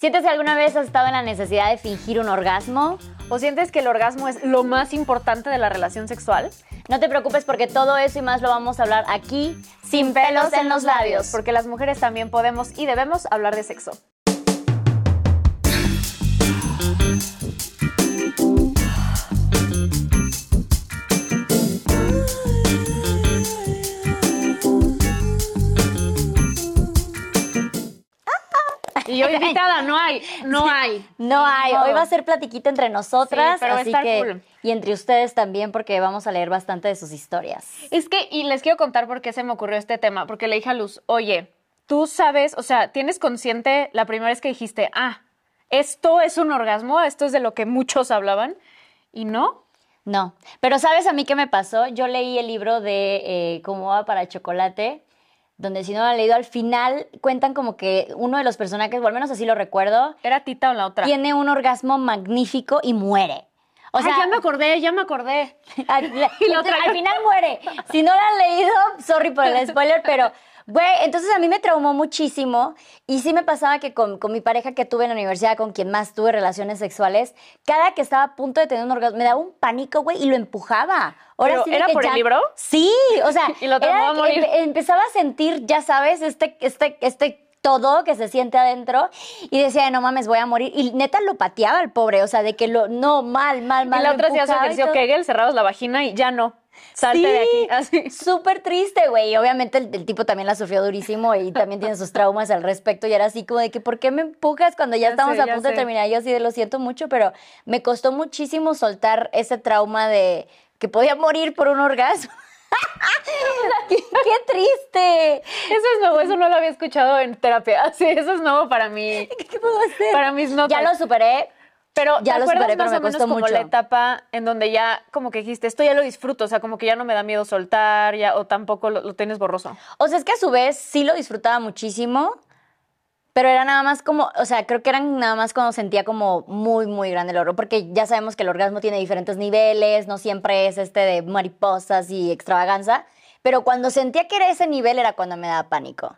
¿Sientes que alguna vez has estado en la necesidad de fingir un orgasmo? ¿O sientes que el orgasmo es lo más importante de la relación sexual? No te preocupes porque todo eso y más lo vamos a hablar aquí, sin pelos en los labios. Porque las mujeres también podemos y debemos hablar de sexo. Y yo invitada, no hay, no hay. No hay. Hoy va a ser platiquita entre nosotras, Sí, pero así estar que cool. y entre ustedes también porque vamos a leer bastante de sus historias. Es que, y les quiero contar por qué se me ocurrió este tema, porque le dije a Luz, oye, tú sabes, o sea, tienes consciente la primera vez que dijiste, ah, esto es un orgasmo, esto es de lo que muchos hablaban, y no. No, pero ¿sabes a mí qué me pasó? Yo leí el libro de eh, Cómo va para chocolate, donde si no lo han leído, al final cuentan como que uno de los personajes, o al menos así lo recuerdo, ¿Era Tita o la otra? tiene un orgasmo magnífico y muere. O Ay, sea, ya me acordé, ya me acordé. al, Y la otra- al final muere. Si no lo han leído, sorry por el spoiler, pero, güey, entonces a mí me traumó muchísimo y sí me pasaba que con, con mi pareja que tuve en la universidad, con quien más tuve relaciones sexuales, cada que estaba a punto de tener un orgasmo, me daba un pánico, güey, y lo empujaba. ¿Pero sí de era por el libro? Sí, o sea, Y lo era a morir. empe- empezaba a sentir, ya sabes, este, este, este todo que se siente adentro y decía, no mames, voy a morir. Y neta lo pateaba el pobre, o sea, de que lo, no, mal, mal, mal. y la otra hacía su ejercicio. Kegel, cerrabas la vagina y ya no. Salte de aquí. Así. Súper triste, güey. Y obviamente el, el tipo también la sufrió durísimo y también tiene sus traumas al respecto. Y era así como de que, ¿por qué me empujas cuando ya, Ya estamos sé, a punto de sé. terminar? Yo así de lo siento mucho, pero me costó muchísimo soltar ese trauma de que podía morir por un orgasmo. qué, qué triste! Eso es nuevo, eso no lo había escuchado en terapia. Sí, eso es nuevo para mí. ¿Qué puedo hacer? Para mis notas. Ya lo superé. Pero Ya ¿te lo acuerdas superé, pero más me o menos costó como mucho. la etapa en donde ya como que dijiste, esto ya lo disfruto, o sea, como que ya no me da miedo soltar, ya, o tampoco lo, lo tienes borroso. O sea, es que a su vez sí lo disfrutaba muchísimo, pero era nada más como, o sea, creo que eran nada más cuando sentía como muy, muy grande el oro, porque ya sabemos que el orgasmo tiene diferentes niveles, no siempre es este de mariposas y extravaganza, pero cuando sentía que era ese nivel era cuando me daba pánico.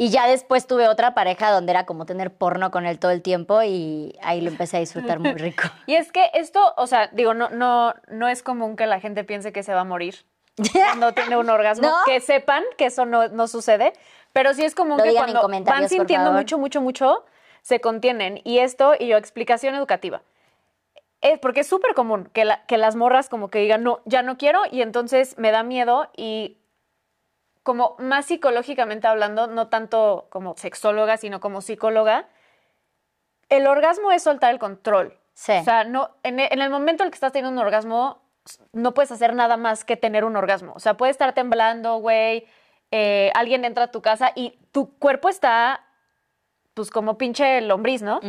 Y ya después tuve otra pareja donde era como tener porno con él todo el tiempo y ahí lo empecé a disfrutar muy rico. Y es que esto, o sea, digo, no, no, no es común que la gente piense que se va a morir cuando tiene un orgasmo. ¿No? Que sepan que eso no, no sucede, pero sí es común Lo que cuando van sintiendo mucho, mucho, mucho, se contienen. Y esto, y yo, explicación educativa. Es porque es súper común que, la- que las morras como que digan, no, ya no quiero, y entonces me da miedo y como más psicológicamente hablando, no tanto como sexóloga, sino como psicóloga, el orgasmo es soltar el control. Sí. O sea, no, en, e- en el momento en el que estás teniendo un orgasmo, no puedes hacer nada más que tener un orgasmo. O sea, puedes estar temblando, güey, eh, alguien entra a tu casa y tu cuerpo está, pues, como pinche lombriz, ¿no?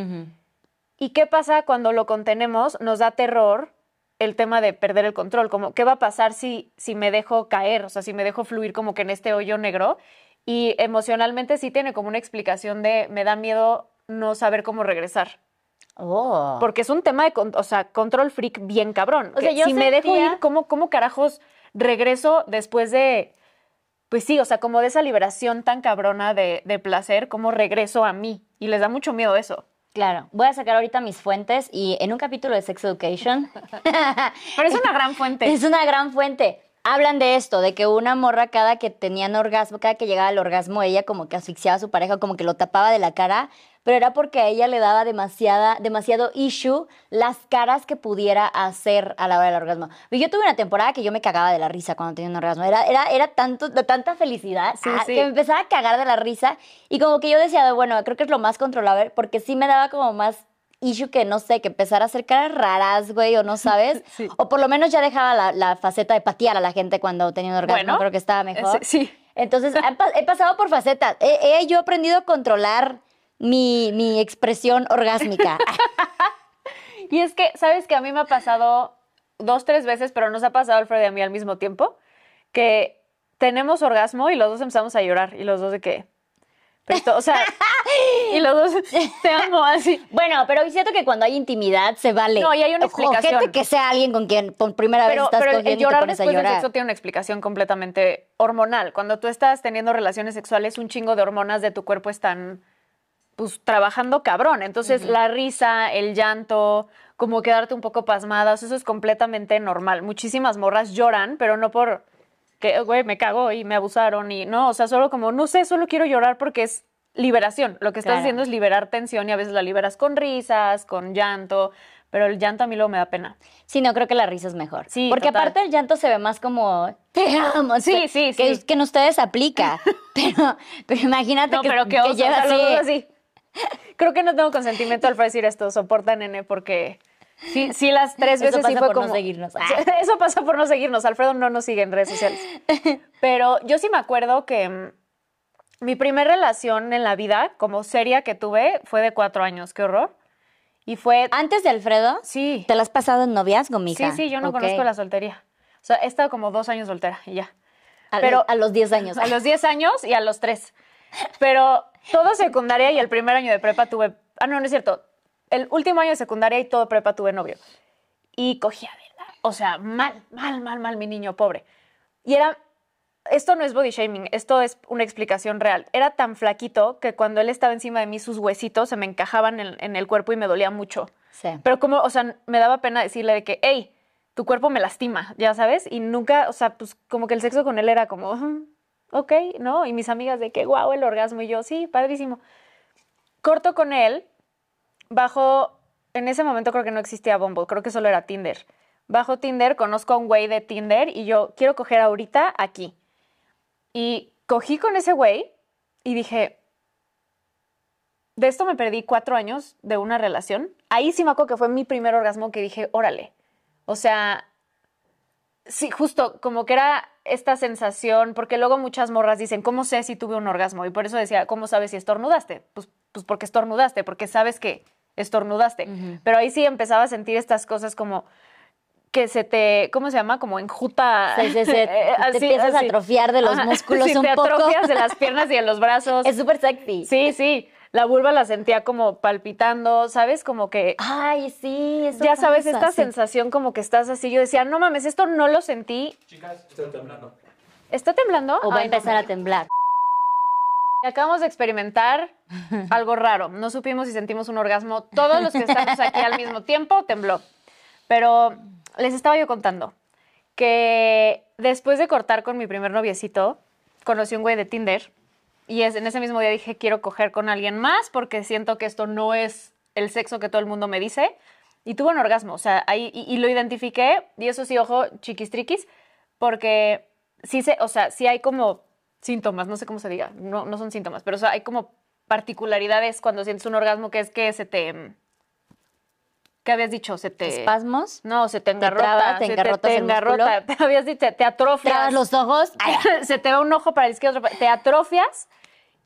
¿Y qué pasa cuando lo contenemos? Nos da terror el tema de perder el control, como qué va a pasar si, si me dejo caer, o sea, si me dejo fluir como que en este hoyo negro. Y emocionalmente sí tiene como una explicación de me da miedo no saber cómo regresar. Oh. Porque es un tema de, o sea, control freak bien cabrón. O sea, que yo si me dejo ir, ¿cómo, ¿cómo carajos regreso después de, pues sí, o sea, como de esa liberación tan cabrona de, de placer, cómo regreso a mí? Y les da mucho miedo eso. Claro, voy a sacar ahorita mis fuentes y en un capítulo de Sex Education Pero es una gran fuente. Es una gran fuente. Hablan de esto, de que una morra cada que tenían orgasmo, cada que llegaba al orgasmo, ella como que asfixiaba a su pareja, como que lo tapaba de la cara, pero era porque a ella le daba demasiada, demasiado issue las caras que pudiera hacer a la hora del orgasmo. Y Yo tuve una temporada que yo me cagaba de la risa cuando tenía un orgasmo. Era, era, era tanto, de tanta felicidad Sí, ah, sí. que me empezaba a cagar de la risa y como que yo decía, bueno, creo que es lo más controlable porque sí me daba como más issue que, no sé, que empezar a hacer caras raras, güey, o no sabes. Sí. O por lo menos ya dejaba la, la faceta de patear a la gente cuando tenía un orgasmo, Bueno, creo que estaba mejor. ese- sí. Entonces, he, pa- he pasado por facetas. He, he yo aprendido a controlar mi, mi expresión orgásmica. Y es que, ¿sabes que A mí me ha pasado dos, tres veces, pero nos ha pasado Alfred y a mí al mismo tiempo, que tenemos orgasmo y los dos empezamos a llorar y los dos de que... Esto, o sea, y los dos te amo así. bueno, pero siento que cuando hay intimidad se vale. No, y hay una Ojo, explicación. gente que sea alguien con quien por primera vez Pero, estás pero cogiendo el y te llorar pones a después del llorar. sexo tiene una explicación completamente hormonal. Cuando tú estás teniendo relaciones sexuales, un chingo de hormonas de tu cuerpo están pues trabajando cabrón. Entonces, la risa, el llanto, como quedarte un poco pasmadas, eso es completamente normal. Muchísimas morras lloran, pero no por que, güey, me cagó y me abusaron y no, o sea, solo como, no sé, solo quiero llorar porque es liberación. Lo que estás Claro. haciendo es liberar tensión y a veces la liberas con risas, con llanto, pero el llanto a mí luego me da pena. Sí, no creo que la risa es mejor. Sí, Porque total. aparte el llanto se ve más como te amo. Sí, que- sí, que, sí. Que en ustedes aplica. pero, pero imagínate No, que, pero que, que lleva así. así. Creo que no tengo consentimiento al decir esto, soporta nene, porque sí, sí las tres Eso veces sí pasa fue por no seguirnos. Sí, Eso pasa por no seguirnos. Alfredo no nos sigue en redes sociales. Pero yo sí me acuerdo que mm, mi primera relación en la vida, como seria que tuve, fue de cuatro años. Qué horror. Y fue... Antes de Alfredo, Sí. ¿te la has pasado en noviazgo, mija? Sí, sí, yo no conozco la soltería. O sea, he estado como dos años soltera y ya. A, pero- a los 10 años. A los 10 años y a los 3. Pero todo secundaria y el primer año de prepa tuve. Ah, no, no es cierto. El último año de secundaria y todo prepa tuve novio. Y cogía de la. O sea, mal, mal, mal, mal, mi niño pobre. Y era. Esto no es body shaming, esto es una explicación real. Era tan flaquito que cuando él estaba encima de mí, sus huesitos se me encajaban en, en el cuerpo y me dolía mucho. Sí. Pero como, o sea, me daba pena decirle de que, hey, tu cuerpo me lastima, ya sabes, y nunca, o sea, pues como que el sexo con él era como, "Ujú, ok, ¿no? Y mis amigas de que, guau, el orgasmo, y yo, sí, padrísimo. Corto con él, bajo, en ese momento creo que no existía Bumble, creo que solo era Tinder. Bajo Tinder, conozco a un güey de Tinder y yo quiero coger ahorita aquí. Y cogí con ese güey y dije, de esto me perdí cuatro años de una relación. Ahí sí me acuerdo que fue mi primer orgasmo que dije, órale. O sea, sí, justo como que era esta sensación, porque luego muchas morras dicen, ¿cómo sé si tuve un orgasmo? Y por eso decía, ¿cómo sabes si estornudaste? Pues, pues porque estornudaste, porque sabes que estornudaste. Pero ahí sí empezaba a sentir estas cosas como que se te, ¿cómo se llama? Como enjuta. Sí, sí, sí. eh, Te así, empiezas a atrofiar de los músculos sí, un te poco. atrofias de las piernas y de los brazos. Es súper sexy. Sí, sí. La vulva la sentía como palpitando, ¿sabes? Como que Ay, sí, eso ya sabes, pasa, esta sí. sensación como que estás así. Yo decía, no mames, esto no lo sentí. Chicas, estoy temblando. ¿Está temblando? O va a no, empezar a temblar. Acabamos de experimentar algo raro. No supimos si sentimos un orgasmo. Todos los que estamos aquí al mismo tiempo tembló. Pero les estaba yo contando que después de cortar con mi primer noviecito, conocí un güey de Tinder y es, en ese mismo día dije, quiero coger con alguien más porque siento que esto no es el sexo que todo el mundo me dice. Y tuve un orgasmo, o sea, ahí, y, y lo identifiqué, y eso sí, ojo, chiquis triquis, porque sí se, o sea, sí hay como síntomas, no sé cómo se diga, no, no son síntomas, pero o sea, hay como particularidades cuando sientes un orgasmo que es que se te, ¿qué habías dicho? Se te... ¿Espasmos? No, se te engarrota. trabas, te se engarrotas te, el engarrota. Te habías dicho, te atrofias. ¿Trabas los ojos? Se te va un ojo para otro para- te atrofias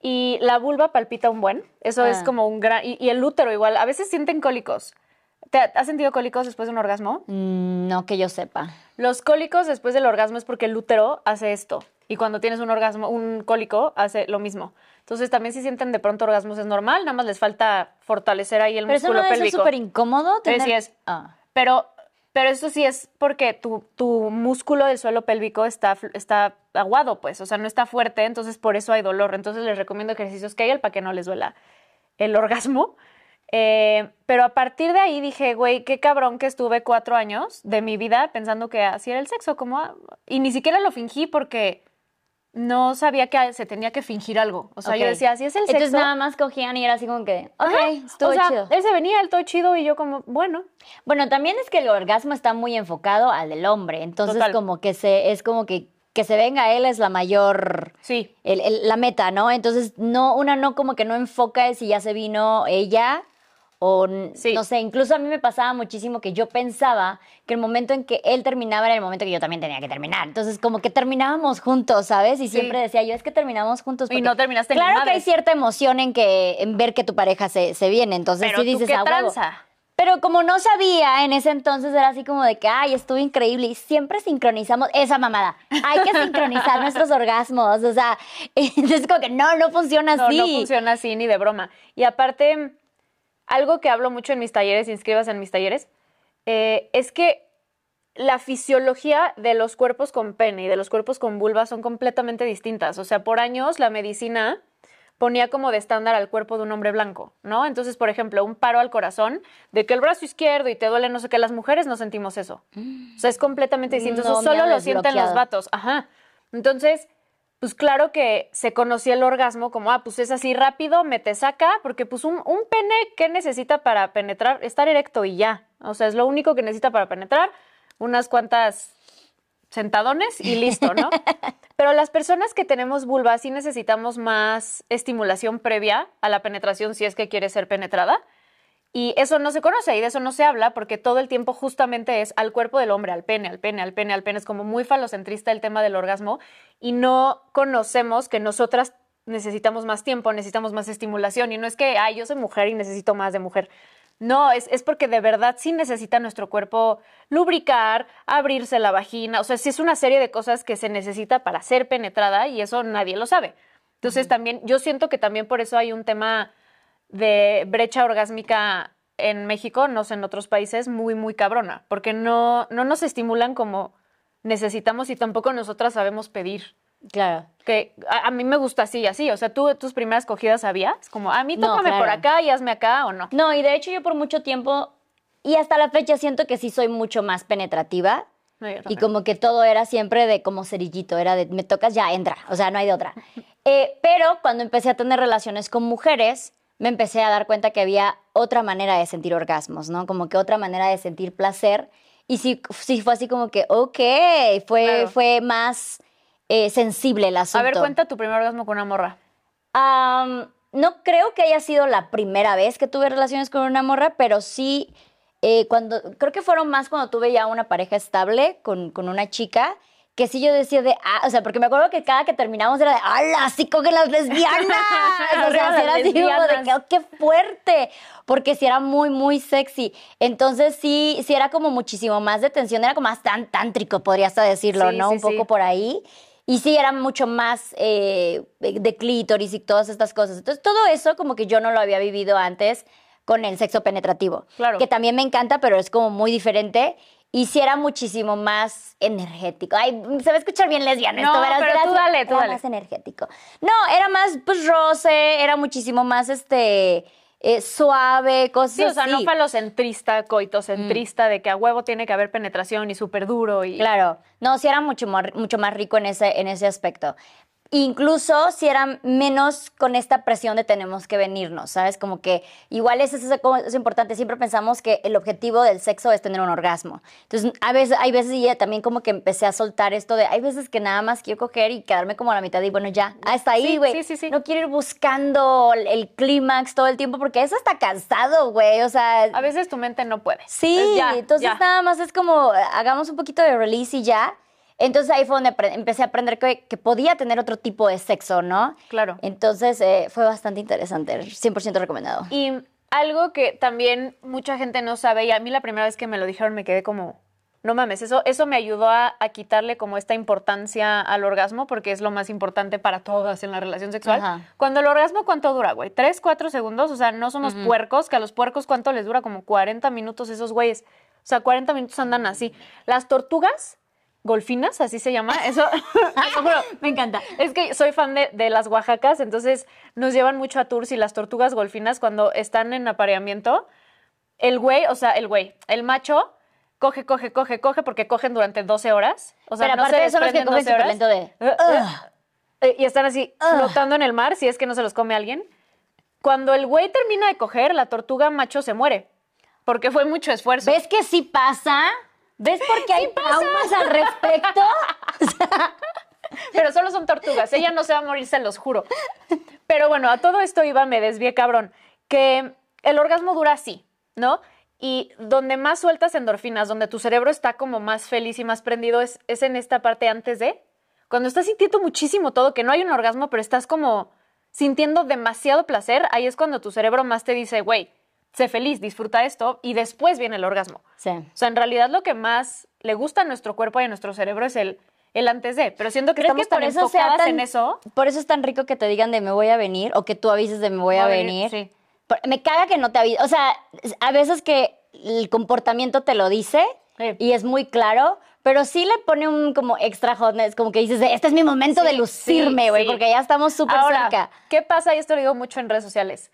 y la vulva palpita un buen. Eso es Ah. como un gran... Y, y el útero igual. A veces sienten cólicos. ¿Te ha- ¿Has sentido cólicos después de un orgasmo? Mm, No que yo sepa. Los cólicos después del orgasmo es porque el útero hace esto. Y cuando tienes un orgasmo, un cólico, hace lo mismo. Entonces también si sienten de pronto orgasmos es normal, nada más les falta fortalecer ahí el Pero eso músculo no es pélvico. súper incómodo. Tener... sí es. Ah. Pero, pero eso sí es porque tu, tu músculo del suelo pélvico está, está aguado, pues, o sea, no está fuerte, entonces por eso hay dolor. Entonces les recomiendo ejercicios Kegel para que no les duela el orgasmo. Eh, pero a partir de ahí dije, güey, qué cabrón que estuve cuatro años de mi vida pensando que así era el sexo, como, ah, y ni siquiera lo fingí porque no sabía que se tenía que fingir algo. O sea, yo Ok. decía, así es el sexo. Entonces nada más cogían y era así como que, ok, Ajá. estuvo o sea, chido. él se venía, él todo chido, y yo como, bueno. Bueno, también es que el orgasmo está muy enfocado al del hombre. Entonces, Total. como que se, es como que que se venga él es la mayor, Sí. el- el- la meta, ¿no? Entonces, no, una no como que no enfoca si ya se vino ella o Sí. no sé, incluso a mí me pasaba muchísimo que yo pensaba que el momento en que él terminaba era el momento que yo también tenía que terminar. Entonces, como que terminábamos juntos, ¿sabes? Y siempre decía yo, es que terminamos juntos. Y porque no terminaste Claro que hay cierta emoción en que en ver que tu pareja se, se viene. Entonces, Pero sí tú dices, qué "A huevo". tranza. Pero como no sabía, en ese entonces era así como de que, ay, estuvo increíble y siempre sincronizamos esa mamada. Hay que sincronizar nuestros orgasmos, o sea, entonces como que no, no funciona No, así. no funciona así ni de broma. Y aparte, algo que hablo mucho en mis talleres, inscribas en mis talleres, eh, es que la fisiología de los cuerpos con pene y de los cuerpos con vulva son completamente distintas. O sea, por años la medicina, ponía como de estándar al cuerpo de un hombre blanco, ¿no? Entonces, por ejemplo, un paro al corazón, de que el brazo izquierdo y te duele no sé qué, las mujeres no sentimos eso. O sea, es completamente distinto. No, eso solo lo sienten los vatos. Ajá. Entonces, pues claro que se conocía el orgasmo como, ah, pues es así rápido, me te saca, porque pues un, un pene, ¿qué necesita para penetrar? Estar erecto y ya. O sea, es lo único que necesita para penetrar. Unas cuantas sentadones y listo, ¿no? Pero las personas que tenemos vulva sí necesitamos más estimulación previa a la penetración si es que quiere ser penetrada. Y eso no se conoce y de eso no se habla porque todo el tiempo justamente es al cuerpo del hombre, al pene, al pene, al pene, al pene. Es como muy falocentrista el tema del orgasmo y no conocemos que nosotras necesitamos más tiempo, necesitamos más estimulación. Y no es que, ay, yo soy mujer y necesito más de mujer. No, es, es porque de verdad sí necesita nuestro cuerpo lubricar, abrirse la vagina. O sea, sí es una serie de cosas que se necesita para ser penetrada y eso nadie lo sabe. Entonces también, yo siento que también por eso hay un tema de brecha orgásmica en México, no sé, en otros países, muy, muy cabrona, porque no, no nos estimulan como necesitamos y tampoco nosotras sabemos pedir. Claro. Que a, a mí me gusta así, así. O sea, tú tus primeras cogidas sabías, como a mí No, tócame por claro. acá y hazme acá o no. No, y de hecho yo por mucho tiempo, y hasta la fecha siento que sí soy mucho más penetrativa. No, Y como que todo era siempre de como cerillito, era de me tocas, ya entra, o sea, no hay de otra. Eh, pero cuando empecé a tener relaciones con mujeres, me empecé a dar cuenta que había otra manera de sentir orgasmos, ¿no? Como que otra manera de sentir placer. Y sí, sí fue así como que, ok, fue, Claro. fue más eh, sensible el asunto. A ver, cuenta tu primer orgasmo con una morra. No creo que haya sido la primera vez que tuve relaciones con una morra, pero sí, eh, cuando, creo que fueron más cuando tuve ya una pareja estable con, con una chica, que sí yo decía de, ah, o sea, porque me acuerdo que cada que terminamos era de, ¡hala! ¡Sí cogen las lesbianas! o sea, las era así como de, "Oh, ¡qué fuerte! Porque sí era muy, muy sexy. Entonces sí, sí era como muchísimo más de tensión, era como más tan tántrico, podría hasta decirlo, Sí, ¿no? sí, Un poco sí. por ahí. Y sí, era mucho más eh, de clítoris y todas estas cosas. Entonces, todo eso como que yo no lo había vivido antes con el sexo penetrativo. Claro. Que también me encanta, pero es como muy diferente. Y sí era muchísimo más energético. Ay, se va a escuchar bien lesbiana No, esto, verás, pero verás, tú dale, tú era dale. más energético. No, era más, pues, roce, era muchísimo más, este, eh, suave, cosas Sí, o sea, no así. falocentrista, coitocentrista, de que a huevo tiene que haber penetración y súper duro y... Claro, no, sí era mucho más, mucho más rico en ese, en ese aspecto. Incluso si era menos con esta presión de tenemos que venirnos, ¿sabes? Como que igual es, es, es importante, siempre pensamos que el objetivo del sexo es tener un orgasmo. Entonces, a veces, hay veces y también como que empecé a soltar esto de, hay veces que nada más quiero coger y quedarme como a la mitad y bueno, ya, hasta ahí, güey. sí, sí, sí. No quiero ir buscando el, el clímax todo el tiempo porque eso está cansado, güey. O sea, A veces tu mente no puede. Sí, Es ya, entonces ya. nada más es como, hagamos un poquito de release y ya. Entonces ahí fue donde empecé a aprender que, que podía tener otro tipo de sexo, ¿no? Claro. Entonces eh, fue bastante interesante, 100% recomendado. Y algo que también mucha gente no sabe, y a mí la primera vez que me lo dijeron me quedé como, no mames, eso, eso me ayudó a, a quitarle como esta importancia al orgasmo, porque es lo más importante para todas en la relación sexual. Ajá. Cuando el orgasmo, ¿cuánto dura, güey? ¿Tres, cuatro segundos? O sea, no somos puercos, que a los puercos, ¿cuánto les dura? Como 40 minutos esos güeyes. O sea, 40 minutos andan así. Las tortugas golfinas, así se llama, eso, te lo juro, Me encanta. es que soy fan de, de las Oaxacas, entonces nos llevan mucho a tours y las tortugas golfinas cuando están en apareamiento, el güey, o sea, el güey, el macho, coge, coge, coge, coge, porque cogen durante 12 horas. O sea, Pero no aparte se de eso, los que cogen 12 súper horas. lento de... Eh, eh, eh, y están así flotando en el mar, si es que no se los come alguien. Cuando el güey termina de coger, la tortuga macho se muere, porque fue mucho esfuerzo. ¿Ves que sí pasa? ¿Ves por qué hay traumas al respecto? Pero solo son tortugas. Ella no se va a morir, se los juro. Pero bueno, a todo esto iba, me desvié cabrón. Que el orgasmo dura así, ¿no? Y donde más sueltas endorfinas, donde tu cerebro está como más feliz y más prendido, es, es en esta parte antes de. Cuando estás sintiendo muchísimo todo, que no hay un orgasmo, pero estás como sintiendo demasiado placer, ahí es cuando tu cerebro más te dice, güey, sé feliz, disfruta esto, y después viene el orgasmo. Sí. O sea, en realidad lo que más le gusta a nuestro cuerpo y a nuestro cerebro es el, el antes de. Pero siento que estamos que por tan eso enfocadas tan, en eso. Por eso es tan rico que te digan de me voy a venir o que tú avises de me voy a Voy a venir, venir. sí. Por- Me caga que no te avise. O sea, a veces que el comportamiento te lo dice Sí. y es muy claro, pero sí le pone un como extra hotness, como que dices, este es mi momento Sí, de lucirme, güey, porque ya estamos súper cerca. ¿qué pasa? Y esto lo digo mucho en redes sociales.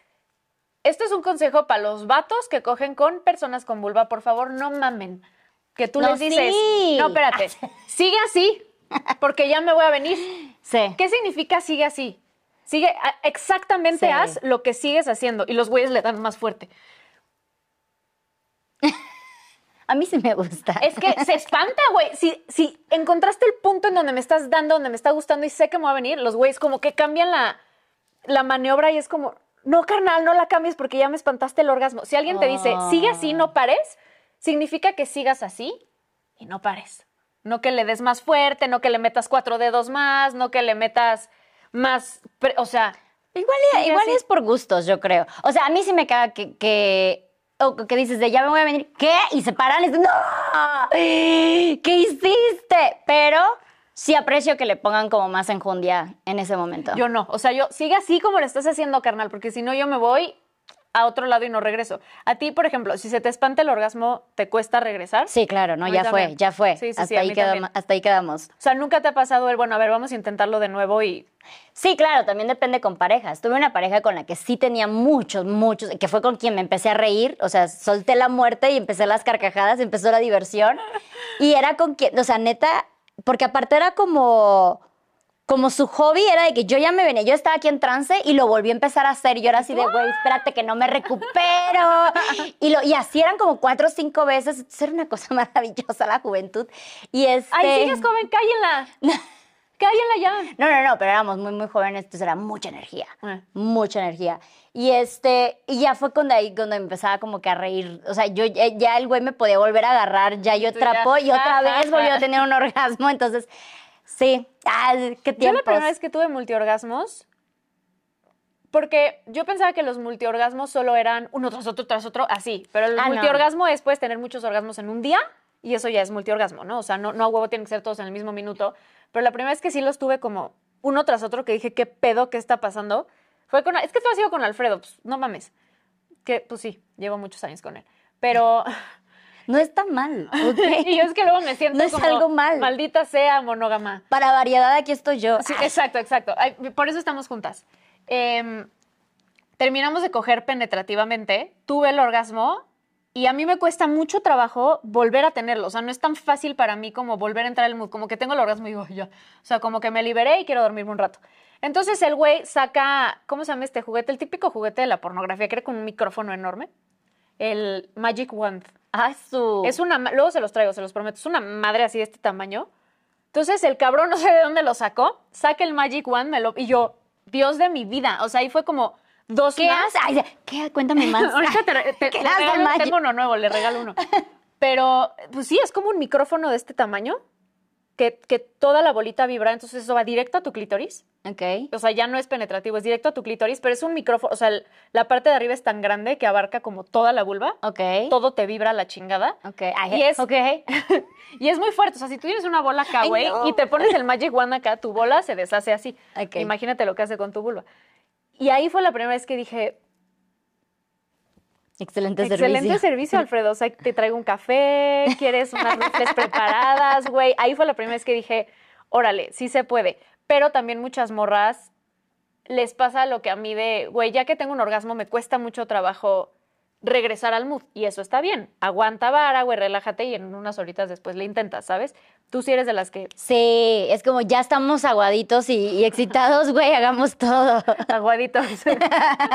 Esto es un consejo para los vatos que cogen con personas con vulva. Por favor, no mamen. Que tú No, les dices, sí. no, espérate, sigue así, porque ya me voy a venir. Sí. ¿Qué significa sigue así? Sigue, a- exactamente Sí. haz lo que sigues haciendo. Y los güeyes le dan más fuerte. A mí sí me gusta. Es que se espanta, güey. Si, si encontraste el punto en donde me estás dando, donde me está gustando y sé que me va a venir, los güeyes como que cambian la, la maniobra y es como, no, carnal, no la cambies porque ya me espantaste el orgasmo. Si alguien te dice, sigue así, no pares, significa que sigas así y no pares. No que le des más fuerte, no que le metas cuatro dedos más, no que le metas más, o sea, Igual, igual así. es por gustos, yo creo. O sea, a mí sí me caga que, que, o que dices de ya me voy a venir, ¿qué? Y se paran y dicen, ¡no! ¿Qué hiciste? Pero sí aprecio que le pongan como más enjundia en ese momento. Yo no. O sea, yo sigue así como lo estás haciendo, carnal, porque si no, yo me voy a otro lado y no regreso. A ti, por ejemplo, si se te espanta el orgasmo, ¿te cuesta regresar? Sí, claro, no, ya fue, ya fue. Sí, sí, sí, hasta, ahí también. hasta ahí quedamos. O sea, nunca te ha pasado el, bueno, a ver, vamos a intentarlo de nuevo y. Sí, claro, también depende con parejas. Tuve una pareja con la que sí tenía muchos, muchos, que fue con quien me empecé a reír, o sea, solté la muerte y empecé las carcajadas, empezó la diversión. Y era con quien, o sea, neta, porque aparte era como, como su hobby era de que yo ya me venía, yo estaba aquí en trance y lo volví a empezar a hacer. Y yo era así de, güey, espérate que no me recupero. Y, lo, y así eran como cuatro o cinco veces. Entonces, Era una cosa maravillosa la juventud. Y este... ¡Ay, sigues joven! ¡Cállenla! ¡Cállenla ya! No, no, no, pero éramos muy, muy jóvenes, entonces era mucha energía. Eh. Mucha energía. Y este, y ya fue cuando ahí, cuando empezaba como que a reír. O sea, yo ya, ya el güey me podía volver a agarrar, ya yo trapo y otra vez volvió a tener un orgasmo. Entonces, sí, ah, qué Yo tiempos. la primera vez que tuve multiorgasmos, porque yo pensaba que los multiorgasmos solo eran uno tras otro, tras otro, así. Pero el Ah, no. multiorgasmo es, puedes tener muchos orgasmos en un día y eso ya es multiorgasmo, ¿no? O sea, no, no a huevo tienen que ser todos en el mismo minuto. Pero la primera vez que sí los tuve como uno tras otro, que dije, ¿qué pedo? ¿Qué está pasando? Fue con, es que esto ha sido con Alfredo, pues, no mames. Que, pues sí, llevo muchos años con él. Pero, No está mal, ¿ok? y yo es que luego me siento No es como, algo mal. maldita sea monógama. Para variedad, aquí estoy yo. Sí, exacto, exacto. Ay, por eso estamos juntas. Em, terminamos de coger penetrativamente, tuve el orgasmo y a mí me cuesta mucho trabajo volver a tenerlo. O sea, no es tan fácil para mí como volver a entrar al mood. Como que tengo el orgasmo y digo, ya. O sea, como que me liberé y quiero dormirme un rato. Entonces el güey saca, ¿cómo se llama este juguete? El típico juguete de la pornografía, que era con un micrófono enorme. El Magic Wand. Ah, su. Es una, luego se los traigo, se los prometo. Es una madre así de este tamaño. Entonces el cabrón no sé de dónde lo sacó, saca el Magic Wand me lo, y yo, Dios de mi vida. O sea, ahí fue como dos ¿Qué más. Ay, ¿Qué? Cuéntame más. Ahorita te, te- ¿Qué el regalo- tengo uno nuevo, le regalo uno. Pero, pues sí, es como un micrófono de este tamaño que, que toda la bolita vibra, entonces eso va directo a tu clítoris. Ok. O sea, ya no es penetrativo, es directo a tu clítoris, pero es un micrófono, o sea, el- la parte de arriba es tan grande que abarca como toda la vulva. Ok. Todo te vibra a la chingada. Ok. Ay, Y es- ok. Y es muy fuerte. O sea, si tú tienes una bola acá, güey, no. y te pones el Magic Wand acá, tu bola se deshace así. Ok. Imagínate lo que hace con tu vulva. Y ahí fue la primera vez que dije, Excelente, excelente servicio. servicio, Alfredo. O sea, te traigo un café, quieres unas rufles preparadas, güey. Ahí fue la primera vez que dije, órale, sí se puede. Pero también muchas morras les pasa lo que a mí de, güey, ya que tengo un orgasmo, me cuesta mucho trabajo regresar al mood. Y eso está bien. Aguanta vara, güey, relájate y en unas horitas después le intentas, ¿sabes? Tú sí eres de las que Sí, es como ya estamos aguaditos y, y excitados, güey, hagamos todo. aguaditos.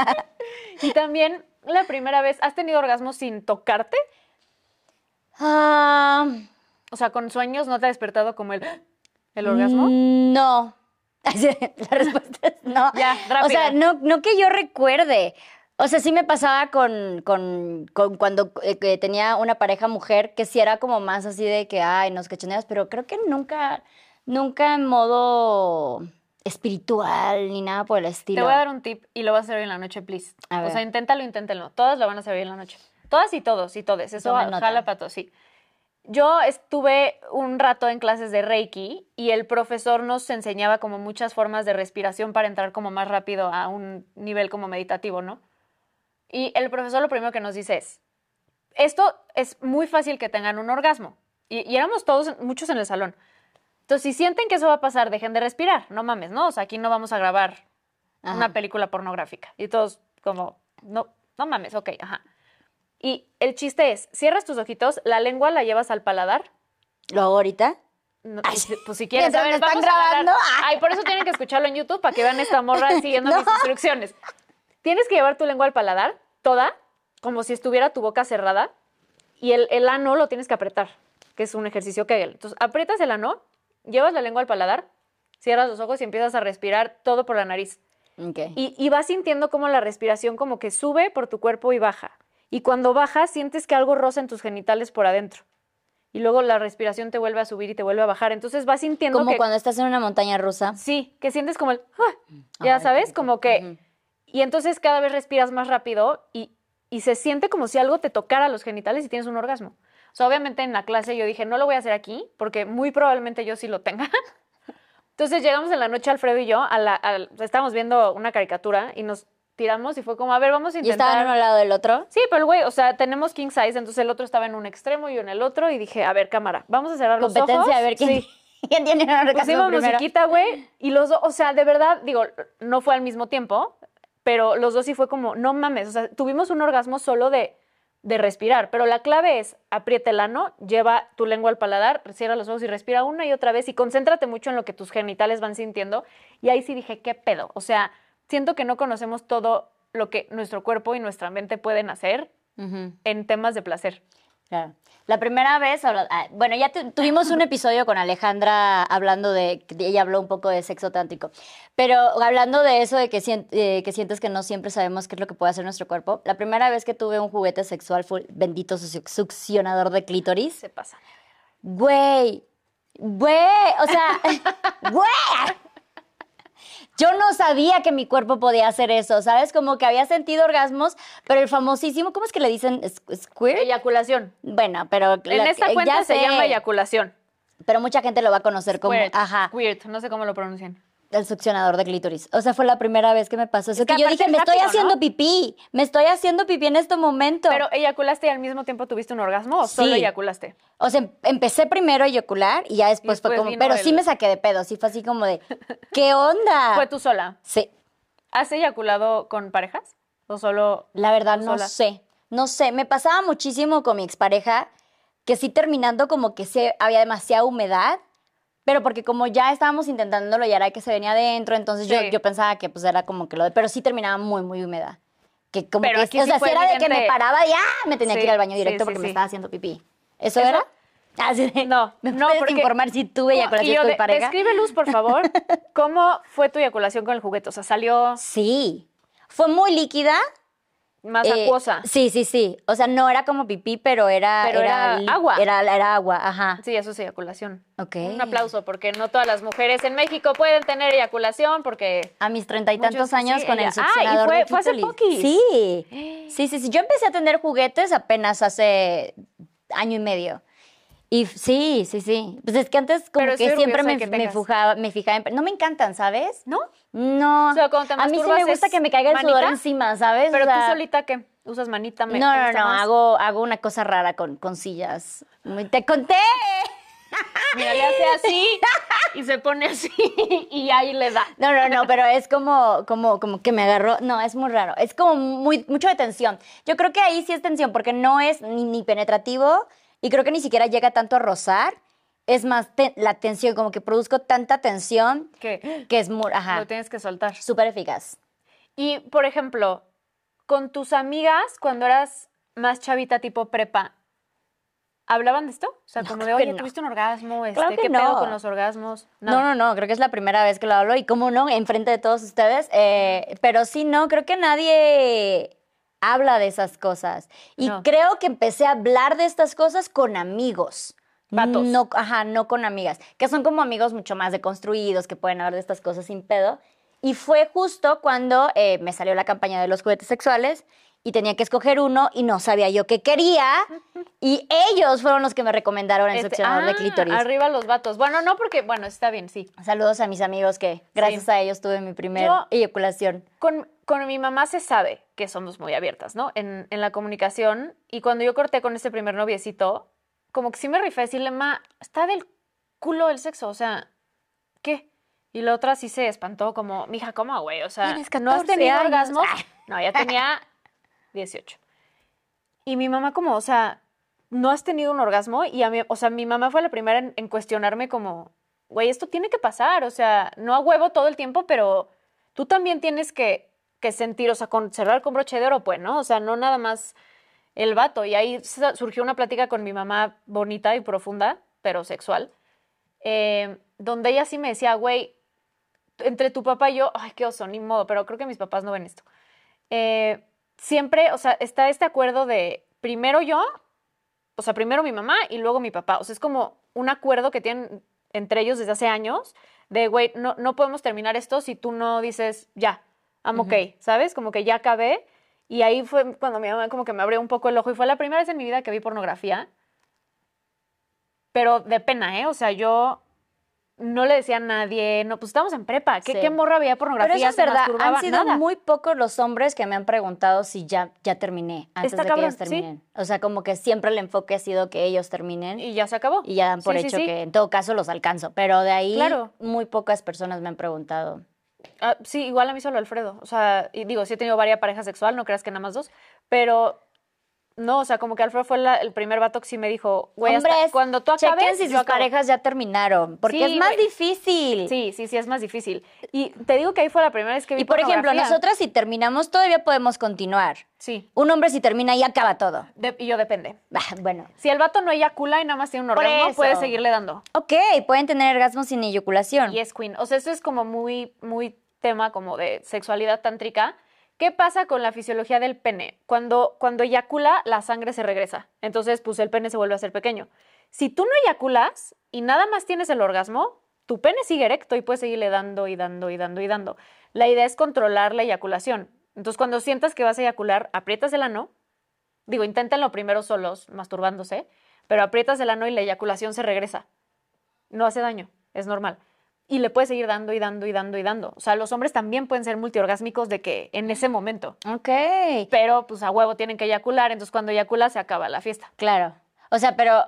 y también la primera vez, ¿has tenido orgasmo sin tocarte? Ah, O sea, con sueños no te ha despertado como el, el orgasmo. No. La respuesta es no. Ya, O rápida. sea, no, no que yo recuerde. O sea, sí me pasaba con, con, con cuando eh, tenía una pareja mujer que sí era como más así de que, ay, nos cachoneas, pero creo que nunca, nunca en modo espiritual ni nada por el estilo. Te voy a dar un tip y lo vas a hacer hoy en la noche, please. A O ver. sea, inténtalo, inténtenlo. Todas lo van a hacer hoy en la noche. Todas y todos y todes. Eso Tomen nota. jala pato, sí. Yo estuve un rato en clases de Reiki y el profesor nos enseñaba como muchas formas de respiración para entrar como más rápido a un nivel como meditativo, ¿no? Y el profesor lo primero que nos dice es, esto es muy fácil que tengan un orgasmo. Y, y éramos todos, muchos en el salón. Entonces, si sienten que eso va a pasar, dejen de respirar. No mames, ¿no? O sea, aquí no vamos a grabar Ajá. una película pornográfica. Y todos como, no, no mames, ok, ajá. Y el chiste es, cierras tus ojitos, la lengua la llevas al paladar. ¿Lo hago ahorita? No, Ay, pues, si- pues si quieres, a ver, están vamos a agarrar- grabando. Ay, por eso tienen que escucharlo en YouTube para que vean esta morra siguiendo No. mis instrucciones. Tienes que llevar tu lengua al paladar, toda, como si estuviera tu boca cerrada, y el, el ano lo tienes que apretar, que es un ejercicio que Entonces, aprietas el ano, llevas la lengua al paladar, cierras los ojos y empiezas a respirar todo por la nariz. Ok. Y, y vas sintiendo como la respiración como que sube por tu cuerpo y baja. Y cuando baja, sientes que algo roza en tus genitales por adentro. Y luego la respiración te vuelve a subir y te vuelve a bajar. Entonces vas sintiendo como que... cuando estás en una montaña rusa. Sí, que sientes como el... "Ah", ya Ay, sabes, como que... Y entonces cada vez respiras más rápido y, y se siente como si algo te tocara los genitales y tienes un orgasmo. Sea, obviamente en la clase yo dije, no lo voy a hacer aquí porque muy probablemente yo sí lo tenga. Entonces llegamos en la noche Alfredo y yo, a la, al- estábamos viendo una caricatura y nos tiramos y fue como, a ver, vamos a ¿Y intentar... estaban uno al lado del otro? Sí, pero el güey, o sea, tenemos king size, entonces el otro estaba en un extremo y yo en el otro y dije, a ver, cámara, vamos a cerrar los ojos. Competencia, a ver quién, Sí. quién tiene un orgasmo Pusimos primero. musiquita, güey, y los dos, o sea, de verdad, digo, no fue al mismo tiempo, pero los dos sí fue como, no mames, o sea, tuvimos un orgasmo solo de, de respirar, pero la clave es, aprieta el ano, lleva tu lengua al paladar, cierra los ojos y respira una y otra vez y concéntrate mucho en lo que tus genitales van sintiendo. Y ahí sí dije, ¿qué pedo? O sea, siento que no conocemos todo lo que nuestro cuerpo y nuestra mente pueden hacer en temas de placer. Claro. La primera vez, ah, bueno, ya tu- tuvimos un episodio con Alejandra hablando de, ella habló un poco de sexo tántrico, pero hablando de eso de que, eh, que sientes que no siempre sabemos qué es lo que puede hacer nuestro cuerpo, la primera vez que tuve un juguete sexual fue el bendito suc- succionador de clítoris. Se pasa. Güey, güey, o sea, güey. Yo no sabía que mi cuerpo podía hacer eso, ¿sabes? Como que había sentido orgasmos, pero el famosísimo, ¿cómo es que le dicen? ¿Squ- ¿Squirt? Eyaculación. Bueno, pero... En la- esta cuenta ya se sé, llama eyaculación. Pero mucha gente lo va a conocer como, Squirt, ajá, squirt, no sé cómo lo pronuncian. El succionador de clítoris. O sea, fue la primera vez que me pasó eso. Es que que yo dije, me estoy haciendo ¿no? pipí, me estoy haciendo pipí en este momento. Pero eyaculaste y al mismo tiempo tuviste un orgasmo o solo eyaculaste. O sea, em- empecé primero a eyacular y ya después, fue después como, pero el- sí me saqué de pedo, sí fue así como de, ¿qué onda? ¿Fue tú sola? Sí, ¿Has eyaculado con parejas? ¿O solo.? la verdad ¿Tú no sola? sé, no sé, me pasaba muchísimo con mi expareja que sí terminando como que sí había demasiada humedad, pero porque como ya estábamos intentándolo y era que se venía adentro, entonces yo, Sí. yo pensaba que pues era como que lo de, pero sí terminaba muy, muy húmeda. Que como Pero que, aquí o sí sea, era de que me paraba ya me tenía que ir al baño directo porque me estaba haciendo pipí. ¿Eso ¿Eso? era? Así de, No, ¿Me no, puedes porque- informar si tuve Y eyaculación yo, con mi de- pareja? Describe, Luz, por favor, cómo fue tu eyaculación con el juguete. O sea, salió Sí. Fue muy líquida. Más eh, acuosa. Sí, sí, sí. O sea, no era como pipí, pero era. Pero era agua. Era, era agua, ajá. Sí, eso es eyaculación. Ok. Un aplauso, porque no todas las mujeres en México pueden tener eyaculación, porque. A mis treinta y tantos años sí, con ella- el Ah, y succionador fue- de fue hace poquis. Sí. Sí, sí, sí. Yo empecé a tener juguetes apenas hace año y medio. Y sí, sí, sí. Pues es que antes como Pero que siempre me, que me, fijaba, me fijaba en... No me encantan, ¿sabes? ¿No? No. O sea, cuando te a mí sí me gusta que me caiga el sudor manita, encima, ¿sabes? O Pero sea, tú solita, ¿qué? ¿Usas manita? ¿Me- No, no, no, más? hago, hago una cosa rara con, con sillas. Te conté. Mira, le hace así y se pone así y ahí le da. No, no, no, pero es como, como, como que me agarró. No, es muy raro. Es como muy, mucho de tensión. Yo creo que ahí sí es tensión, porque no es ni, ni penetrativo y creo que ni siquiera llega tanto a rozar. Es más te- la tensión, como que produzco tanta tensión Que que es muy, ajá, lo tienes que soltar. súper eficaz. Y, por ejemplo, con tus amigas, cuando eras más chavita, tipo prepa, ¿hablaban de esto? O sea, No, como de, oye, no. tuviste un orgasmo, este, Claro ¿qué pedo con los orgasmos? No, no, no, creo que es la primera vez que lo hablo y cómo no, enfrente de todos ustedes. eh, pero sí, no, creo que nadie habla de esas cosas. Y creo que empecé a hablar de estas cosas con amigos. Vatos. No, ajá, no con amigas, que son como amigos mucho más deconstruidos, que pueden hablar de estas cosas sin pedo. Y fue justo cuando eh, me salió la campaña de los juguetes sexuales y tenía que escoger uno y no sabía yo qué quería. Y ellos fueron los que me recomendaron el Este, succionador de ah, clítoris. Arriba los vatos. Bueno, no, porque, bueno, está bien, sí. Saludos a mis amigos que gracias Sí. a ellos tuve mi primer Yo- eyaculación. Con, con mi mamá se sabe que somos muy abiertas, ¿no? En, en la comunicación. Y cuando yo corté con este primer noviecito, como que sí me rifé decirle, ma, está del culo el sexo, o sea, ¿qué? Y la otra sí se espantó como, mija, ¿cómo, güey? O sea, ¿no has 14 tenido años. orgasmos? Ah. No, ya tenía 18. Y mi mamá como, o sea, ¿no has tenido un orgasmo? Y a mí, o sea, mi mamá fue la primera en, en cuestionarme como, güey, esto tiene que pasar, o sea, no a huevo todo el tiempo, pero tú también tienes que, que sentir, o sea, con cerrar con broche de oro, pues, ¿no? O sea, no nada más el vato. Y ahí surgió una plática con mi mamá bonita y profunda, pero sexual, eh, donde ella sí me decía, güey, entre tu papá y yo, ay, qué oso, ni modo, pero creo que mis papás no ven esto. Eh, siempre, o sea, está este acuerdo de primero yo, o sea, primero mi mamá y luego mi papá. O sea, es como un acuerdo que tienen entre ellos desde hace años de, güey, no, no podemos terminar esto si tú no dices, ya, I'm okay, ¿sabes? Como que ya acabé. Y ahí fue cuando mi mamá como que me abrió un poco el ojo y fue la primera vez en mi vida que vi pornografía. Pero de pena, ¿eh? O sea, yo no le decía a nadie, no, pues estábamos en prepa. ¿Qué, Sí. qué morra veía pornografía? Pero eso es verdad. Han sido Nada. muy pocos los hombres que me han preguntado si ya, ya terminé antes Está de cabrón, que ellos sí. terminen. O sea, como que siempre el enfoque ha sido que ellos terminen y, Y ya se acabó. ya dan por Sí, hecho que en todo caso los alcanzo. Pero de ahí Claro. muy pocas personas me han preguntado. Ah, sí, igual a mí solo Alfredo. O sea, y digo, sí he tenido varias parejas sexual, no creas que nada más dos. Pero no, o sea, como que Alfredo fue la- el primer vato que sí me dijo, güey, hasta cuando tú chequen acabes, si sus acabo". parejas ya terminaron, porque Sí, es más güey. difícil. Sí, sí, sí, es más difícil. Y te digo que ahí fue la primera vez que vi Y por ejemplo, nosotras si terminamos todavía podemos continuar. Sí, Un hombre si termina y acaba todo. de- y yo depende. Bueno, Si el vato no eyacula y nada más tiene un orgasmo, puede seguirle dando. ok, pueden tener orgasmos sin eyaculación. Y es queen. O sea, eso es como muy, muy tema como de sexualidad tántrica. ¿Qué pasa con la fisiología del pene? Cuando, cuando eyacula, la sangre se regresa. Entonces, pues el pene se vuelve a ser pequeño. Si tú no eyaculas y nada más tienes el orgasmo, tu pene sigue erecto y puedes seguirle dando y dando y dando y dando. La idea es controlar la eyaculación. Entonces, cuando sientas que vas a eyacular, aprietas el ano. Digo, inténtenlo primero solos, masturbándose, pero aprietas el ano y la eyaculación se regresa. No hace daño, es normal. Y le puedes seguir dando y dando y dando y dando. O sea, los hombres también pueden ser multiorgásmicos de que en ese momento. Ok, Pero pues a huevo tienen que eyacular, entonces cuando eyacula se acaba la fiesta. claro. O sea, pero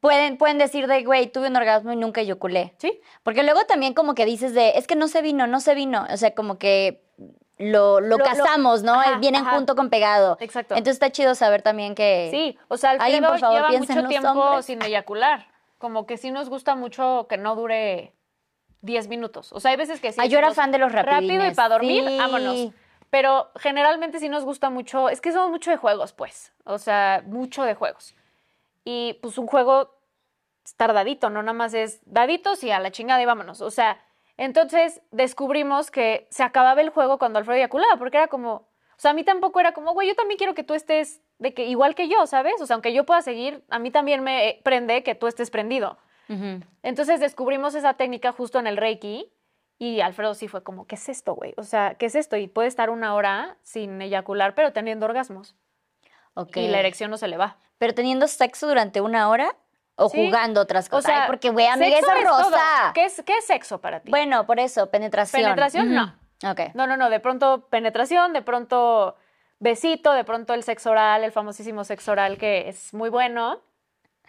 pueden, pueden decir de, güey, tuve un orgasmo y nunca eyaculé. ¿Sí? Porque luego también como que dices de, es que no se vino, no se vino. O sea, como que lo, lo, casamos, ¿no? ajá, Vienen ajá. junto con pegado. Exacto. Entonces está chido saber también que... Sí, o sea, Alguien, por favor, lleva piensa en mucho los tiempo hombres. sin eyacular. Como que sí nos gusta mucho que no dure 10 minutos. O sea, hay veces que sí. Ah, yo era fan de los Rápido y rapidines, para dormir, sí. vámonos. Pero generalmente sí nos gusta mucho, es que somos mucho de juegos, pues. O sea, mucho de juegos. Y pues un juego tardadito, no nada más es daditos y a la chingada y vámonos. O sea, entonces descubrimos que se acababa el juego cuando Alfredo eyaculaba, porque era como, o sea, a mí tampoco era como, güey, yo también quiero que tú estés de que igual que yo, ¿sabes? O sea, aunque yo pueda seguir, a mí también me prende que tú estés prendido. Entonces descubrimos esa técnica justo en el Reiki y Alfredo sí fue como, ¿qué es esto, güey? O sea, ¿qué es esto? Y puede estar una hora sin eyacular, pero teniendo orgasmos. Ok. Y la erección no se le va. Pero teniendo sexo durante una hora o Sí. jugando otras O cosas. sea, Ay, porque, güey, amiga, esa es todo. rosa. ¿Qué es, ¿Qué es sexo para ti? Bueno, por eso, penetración. Penetración, no. Ok. No, no, no, de pronto penetración, de pronto besito, de pronto el sexo oral, el famosísimo sexo oral que es muy bueno,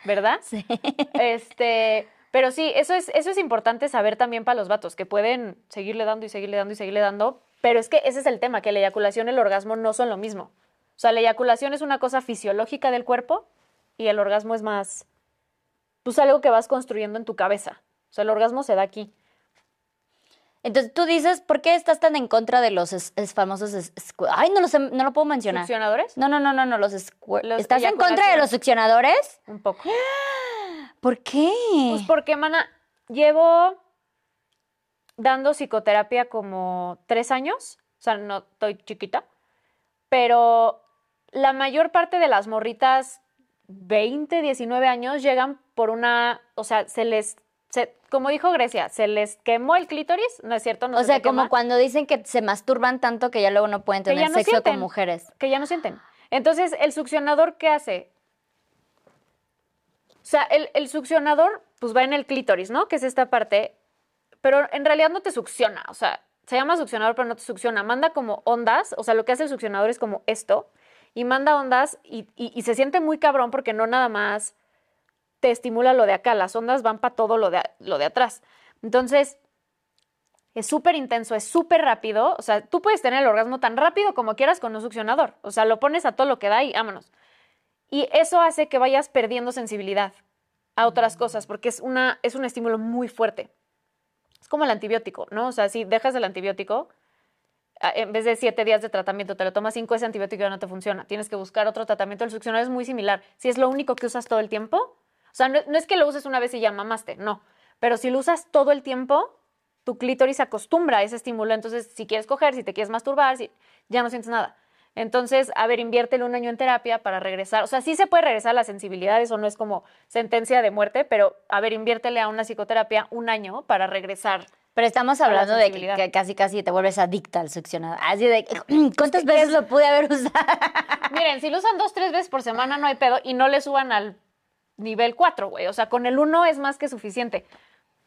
¿verdad? Sí. Este, pero sí, eso es, eso es importante saber también para los vatos, que pueden seguirle dando y seguirle dando y seguirle dando, pero es que ese es el tema, que la eyaculación y el orgasmo no son lo mismo. O sea, la eyaculación es una cosa fisiológica del cuerpo y el orgasmo es más, pues algo que vas construyendo en tu cabeza. O sea, el orgasmo se da aquí. Entonces tú dices, ¿por qué estás tan en contra de los es- es famosos es- Ay, no lo sé, no lo puedo mencionar. ¿Succionadores? No, no, no, no, no, los, ¿Estás en contra de los succionadores? Un poco. ¿Por qué? Pues porque, mana, llevo dando psicoterapia como tres años, o sea, no estoy chiquita, pero la mayor parte de las morritas, 20, 19 años, llegan por una, o sea, se les, se- como dijo Grecia, se les quemó el clítoris, ¿no es cierto? No o se sea, como quema, cuando dicen que se masturban tanto que ya luego no pueden tener no sexo sienten. con mujeres. que ya no sienten. Entonces, ¿el succionador qué hace? O sea, el, el succionador, pues va en el clítoris, ¿no? Que es esta parte, pero en realidad no te succiona, o sea, se llama succionador, pero no te succiona. Manda como ondas, o sea, lo que hace el succionador es como esto, y manda ondas y, y- y se siente muy cabrón porque no nada más te estimula lo de acá, las ondas van para todo lo de, lo de atrás. Entonces, es súper intenso, es súper rápido. O sea, tú puedes tener el orgasmo tan rápido como quieras con un succionador. O sea, lo pones a todo lo que da y vámonos. Y eso hace que vayas perdiendo sensibilidad a otras cosas, porque es, una, es un estímulo muy fuerte. Es como el antibiótico, ¿no? O sea, si dejas el antibiótico, en vez de siete días de tratamiento, te lo tomas cinco, ese antibiótico ya no te funciona. Tienes que buscar otro tratamiento. El succionador es muy similar. Si es lo único que usas todo el tiempo, sea, no, no es que lo uses una vez y ya mamaste, no. Pero si lo usas todo el tiempo, tu clítoris se acostumbra a ese estímulo. Entonces, si quieres coger, si te quieres masturbar, si, ya no sientes nada. Entonces, a ver, inviértelo un año en terapia para regresar. O sea, sí se puede regresar a la sensibilidad, eso no es como sentencia de muerte, pero a ver, inviértele a una psicoterapia un año para regresar. Pero estamos la hablando de que, casi casi te vuelves adicta al succionador. Así de, ¿cuántas veces lo pude haber usado? Miren, si lo usan dos, tres veces por semana no hay pedo y no le suban al nivel 4, güey. O sea, con el 1 es más que suficiente.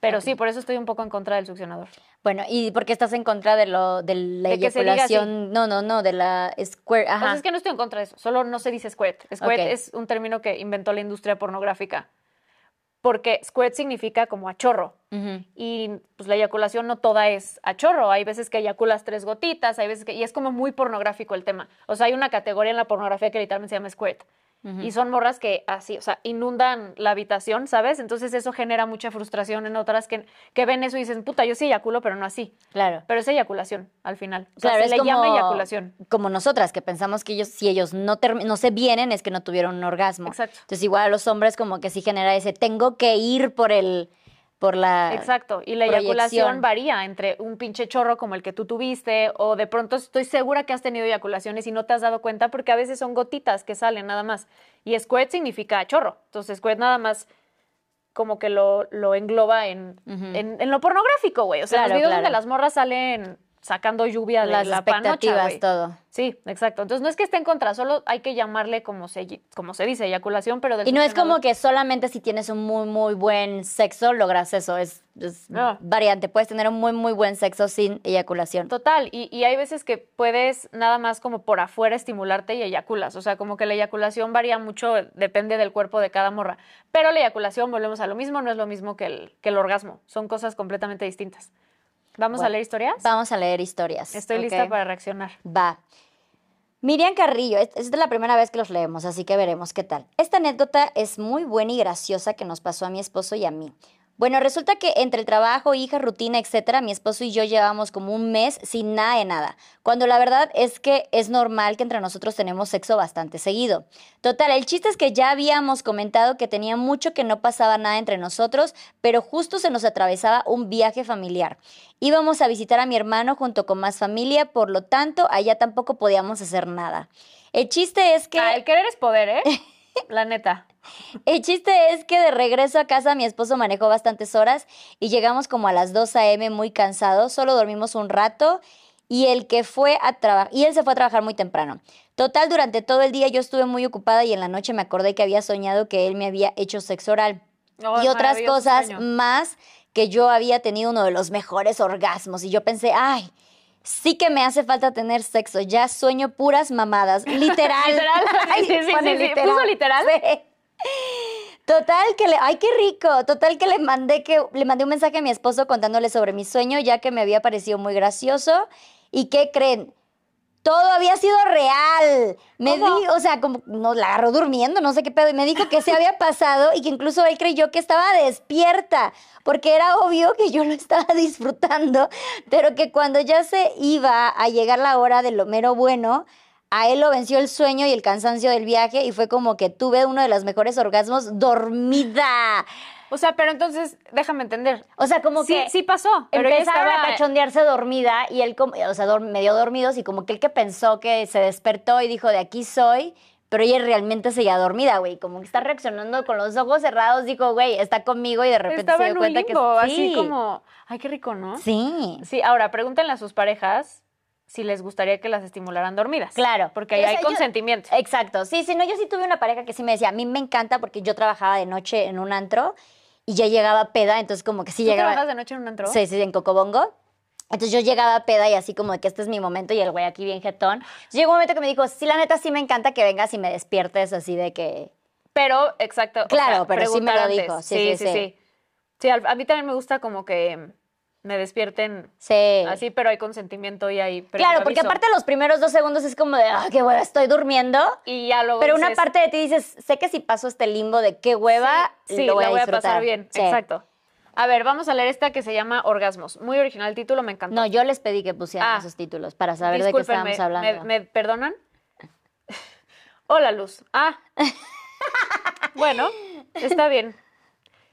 Pero sí, por eso estoy un poco en contra del succionador. Bueno, ¿y por qué estás en contra de lo de la De eyaculación? No, no, no, de la square, O ajá. sea, es que no estoy en contra de eso, solo no se dice squirt. Squirt Ok. es un término que inventó la industria pornográfica. Porque squirt significa como a chorro. Ujú. Y pues la eyaculación no toda es a chorro. Hay veces que eyaculas tres gotitas, hay veces que. Y es como muy pornográfico el tema. O sea, hay una categoría en la pornografía que literalmente se llama squirt. Y son morras que así, o sea, inundan la habitación, ¿sabes? Entonces eso genera mucha frustración en otras que, que ven eso y dicen, puta, yo sí eyaculo, pero no así. Claro. Pero es eyaculación al final. O sea, Claro, se es le como, llama eyaculación. como nosotras, que pensamos que ellos, si ellos no, no se vienen, es que no tuvieron un orgasmo. Exacto. Entonces, igual a los hombres como que sí genera ese, tengo que ir por el, por la Exacto, y la proyección. eyaculación varía entre un pinche chorro como el que tú tuviste o de pronto estoy segura que has tenido eyaculaciones y no te has dado cuenta porque a veces son gotitas que salen nada más. Y squirt significa chorro, entonces squirt nada más como que lo, lo engloba en, en, en lo pornográfico, güey. O sea, Claro, los videos claro. donde las morras salen sacando lluvia de las la expectativas, todo. Sí, exacto. Entonces no es que esté en contra, solo hay que llamarle como se, como se dice, eyaculación, pero del Y no es como que solamente si tienes un muy, muy buen sexo logras eso. Es, es No. variante. Puedes tener un muy, muy buen sexo sin eyaculación. Total, y, y hay veces que puedes nada más como por afuera estimularte y eyaculas. O sea, como que la eyaculación varía mucho, depende del cuerpo de cada morra. Pero la eyaculación, volvemos a lo mismo, no es lo mismo que el, que el orgasmo. Son cosas completamente distintas. ¿Vamos a leer historias? Vamos a leer historias. Estoy lista para reaccionar. Va. Miriam Carrillo, es- esta es la primera vez que los leemos, así que veremos qué tal. Esta anécdota es muy buena y graciosa que nos pasó a mi esposo y a mí. Bueno, resulta que entre el trabajo, hija, rutina, etcétera, mi esposo y yo llevamos como un mes sin nada de nada, cuando la verdad es que es normal que entre nosotros tenemos sexo bastante seguido. Total, el chiste es que ya habíamos comentado que tenía mucho que no pasaba nada entre nosotros, pero justo se nos atravesaba un viaje familiar. Íbamos a visitar a mi hermano junto con más familia, por lo tanto, allá tampoco podíamos hacer nada. El chiste es que... Ah, el querer es poder, ¿eh? La neta. El chiste es que de regreso a casa mi esposo manejó bastantes horas y llegamos como a las 2 a.m. muy cansados, solo dormimos un rato y el que fue a trabajar, y él se fue a trabajar muy temprano. Total, durante todo el día yo estuve muy ocupada y en la noche me acordé que había soñado que él me había hecho sexo oral. Oh, y otras cosas sueño. más que yo había tenido uno de los mejores orgasmos y yo pensé, ay, sí que me hace falta tener sexo, ya sueño puras mamadas, literal. Literal. Ay, Sí, sí, sí. ¿Puso literal? Sí. Total que le, ay qué rico, total que le mandé que le mandé un mensaje a mi esposo contándole sobre mi sueño ya que me había parecido muy gracioso y qué creen, todo había sido real. Me ¿Cómo? di, o sea, como no la agarró durmiendo, no sé qué pedo, y me dijo que se había pasado y que incluso él creyó que estaba despierta, porque era obvio que yo lo estaba disfrutando, pero que cuando ya se iba a llegar la hora de lo mero bueno, a él lo venció el sueño y el cansancio del viaje y fue como que tuve uno de los mejores orgasmos dormida. O sea, pero entonces, déjame entender. O sea, como sí, que sí pasó. Pero ella empezaron estaba... a cachondearse dormida y él, como- o sea, medio dormidos y como que él que pensó que se despertó y dijo, de aquí soy, pero ella realmente seguía dormida, güey, como que está reaccionando con los ojos cerrados, dijo, güey, está conmigo y de repente Estaba se dio en un cuenta limbo, que así sí. como... Ay, qué rico, ¿no? Sí. Sí, ahora pregúntenle a sus parejas si les gustaría que las estimularan dormidas. Claro. Porque ahí O sea, hay yo- consentimiento. Exacto. Sí, sí, no, yo sí tuve una pareja que sí me decía, a mí me encanta porque yo trabajaba de noche en un antro y ya llegaba peda, entonces como que sí ¿Tú llegaba. de noche en un antro? Sí, sí, en Cocobongo. Entonces yo llegaba a peda y así como de que este es mi momento y el güey aquí bien jetón. Entonces llegó un momento que me dijo, sí, la neta sí me encanta que vengas y me despiertes así de que... pero, exacto. o Claro, sea, pero sí me lo dijo, sí, sí, sí. Sí, al- a mí también me gusta como que me despierten Sí. así, pero hay consentimiento y hay Claro, porque aparte los primeros dos segundos es como de, ah, qué hueva, estoy durmiendo. Y ya luego Pero una parte de ti dices, sé que si paso este limbo de qué hueva, Sí, lo voy la voy a disfrutar. pasar bien. Sí. Exacto. A ver, vamos a leer esta que se llama Orgasmos. Muy original el título, me encantó. No, yo les pedí que pusieran Ah. esos títulos para saber de qué estábamos hablando. ¿me, me perdonan? Hola, Luz. Ah. bueno, está bien.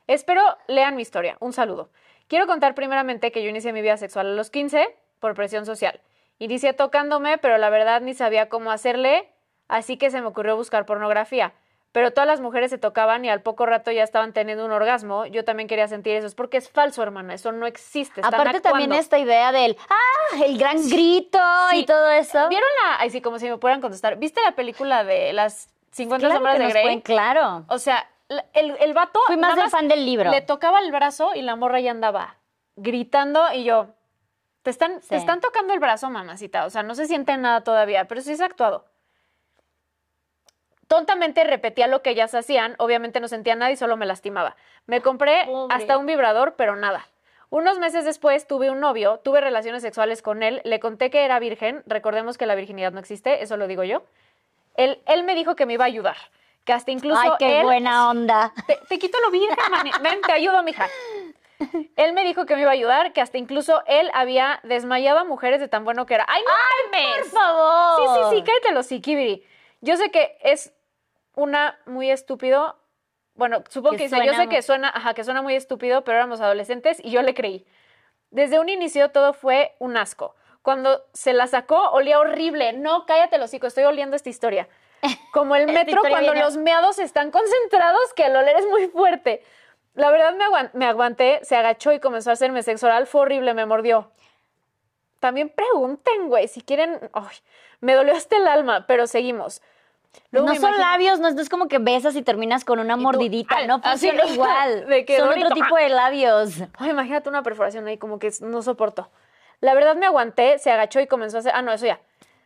Espero lean mi historia. Un saludo. Quiero contar primeramente que yo inicié mi vida sexual a los 15 por presión social. Inicié tocándome, pero la verdad ni sabía cómo hacerle, así que se me ocurrió buscar pornografía. Pero todas las mujeres se tocaban y al poco rato ya estaban teniendo un orgasmo. Yo también quería sentir eso. Es porque es falso, hermana. Eso no existe. Están Aparte también esta idea del, ah, el gran grito y todo eso. ¿Vieron la.? Ay, sí, como si me pudieran contestar. ¿Viste la película de las 50 Claro sombras de Grey? pueden- claro. O sea, el, el vato. Fui más del fan del libro. Le tocaba el brazo y la morra ya andaba gritando y yo. Te están, Sí. te están tocando el brazo, mamacita. O sea, no se siente nada todavía, pero sí es actuado. Tontamente repetía lo que ellas hacían, obviamente no sentía nada y solo me lastimaba. Me compré Pobre. hasta un vibrador, pero nada. Unos meses después tuve un novio, tuve relaciones sexuales con él, le conté que era virgen, recordemos que la virginidad no existe, eso lo digo yo. Él, él me dijo que me iba a ayudar, que hasta incluso Ay, qué él... buena onda. Te, te quito lo virgen, mani- Ven, te ayudo, mija. Él me dijo que me iba a ayudar, que hasta incluso él había desmayado a mujeres de tan bueno que era. ¡Ay, no mames! Por favor. Sí, sí, sí, cállate los Kibiri. Yo sé que es una muy estúpido. Bueno, supongo Que que, dice, yo sé que suena, ajá, que suena muy estúpido, pero éramos adolescentes y yo le creí. Desde un inicio todo fue un asco. Cuando se la sacó, olía horrible. No, cállate los hocico, estoy oliendo esta historia. Como el metro cuando viene- los meados están concentrados, que el oler es muy fuerte. La verdad me, aguan- me aguanté, se agachó y comenzó a hacerme sexo oral. Fue horrible, me mordió. También pregunten, güey, si quieren. Ay, me dolió hasta el alma, pero seguimos. Luego no son imagino- labios, no es, no es como que besas y terminas con una mordidita, ay, no así, funciona igual. de que son otro tipo de labios. Ay, imagínate una perforación ahí, como que no soportó. La verdad me aguanté, se agachó y comenzó a hacer. Ah, no, eso ya.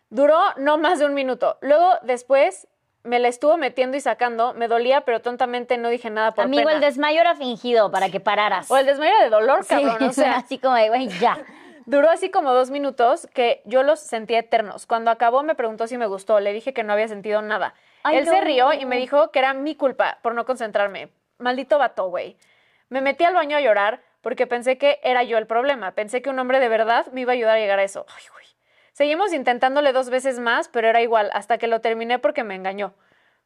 Duró no más de un minuto. Luego, después, me la estuvo metiendo y sacando. Me dolía, pero tontamente no dije nada por Amigo, pena. el desmayo era fingido para que pararas. O el desmayo de dolor, Sí, cabrón. o sea, así como de, güey, ya. Duró así como dos minutos que yo los sentí eternos. Cuando acabó me preguntó si me gustó. Le dije que no había sentido nada. Ay, Él se rió y me dijo que era mi culpa por no concentrarme. Maldito vato, güey. Me metí al baño a llorar porque pensé que era yo el problema. Pensé que un hombre de verdad me iba a ayudar a llegar a eso. Ay, güey. Seguimos intentándole dos veces más, pero era igual, hasta que lo terminé porque me engañó.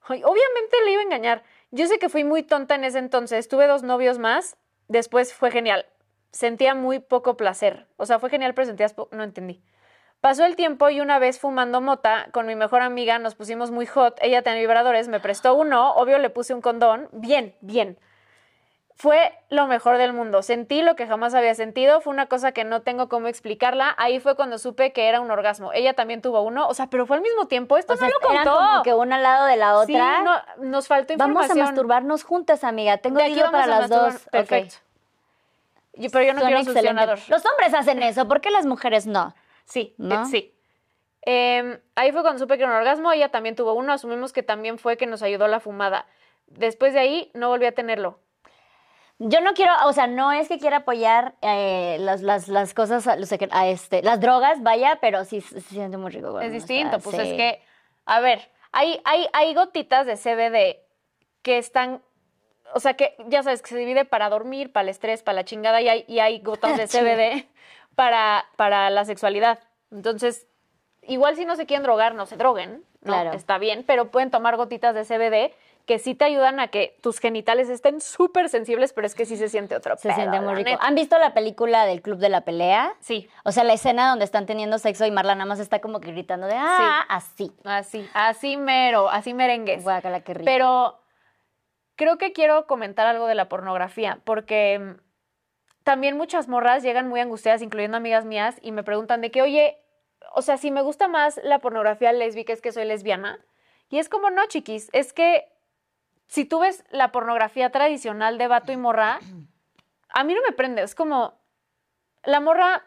Obviamente le iba a engañar. Yo sé que fui muy tonta en ese entonces. Tuve dos novios más. Después fue genial. Sentía muy poco placer. O sea, fue genial, pero sentías No entendí. Pasó el tiempo y una vez fumando mota con mi mejor amiga nos pusimos muy hot. Ella tenía vibradores, me prestó uno. Obvio le puse un condón. Bien, bien. Fue lo mejor del mundo. Sentí lo que jamás había sentido. Fue una cosa que no tengo cómo explicarla. Ahí fue cuando supe que era un orgasmo. Ella también tuvo uno. O sea, pero fue al mismo tiempo. Esto O sea, no lo eran contó. como que una al lado de la Sí, otra. no, nos faltó Vamos a información. masturbarnos juntas, amiga. Tengo vamos para las dos. Perfecto. Pero yo no Suena quiero succionador. Los hombres hacen eso, ¿por qué las mujeres no? Sí, ¿No? sí. Eh, ahí fue cuando supe que era un orgasmo. Ella también tuvo uno. Asumimos que también fue que nos ayudó la fumada. Después de ahí no volví a tenerlo. Yo no quiero, o sea, no es que quiera apoyar eh, las, las, las cosas, a, a este, las drogas, vaya, pero sí se siente muy rico. Es distinto, pues sí. es que, a ver, hay, hay, hay gotitas de CBD que están, o sea, que ya sabes, que se divide para dormir, para el estrés, para la chingada, y hay, y hay gotas de CBD para, para la sexualidad. Entonces, igual si no se quieren drogar, no se droguen, ¿no? Claro. Está bien, pero pueden tomar gotitas de CBD que sí te ayudan a que tus genitales estén súper sensibles, pero es que sí se siente otro Se pedo, siente muy rico. neta. ¿Han visto la película del Club de la Pelea? Sí, O sea, la escena donde están teniendo sexo y Marla nada más está como que gritando de, ah, así. así, así mero, así merengues. Guácala, qué rico. Pero creo que quiero comentar algo de la pornografía, porque mm, también muchas morras llegan muy angustiadas, incluyendo amigas mías, y me preguntan de que, oye, o sea, si me gusta más la pornografía lésbica es que soy lesbiana. Y es como, no, chiquis, es que si tú ves la pornografía tradicional de vato y morra, a mí no me prende, es como, la morra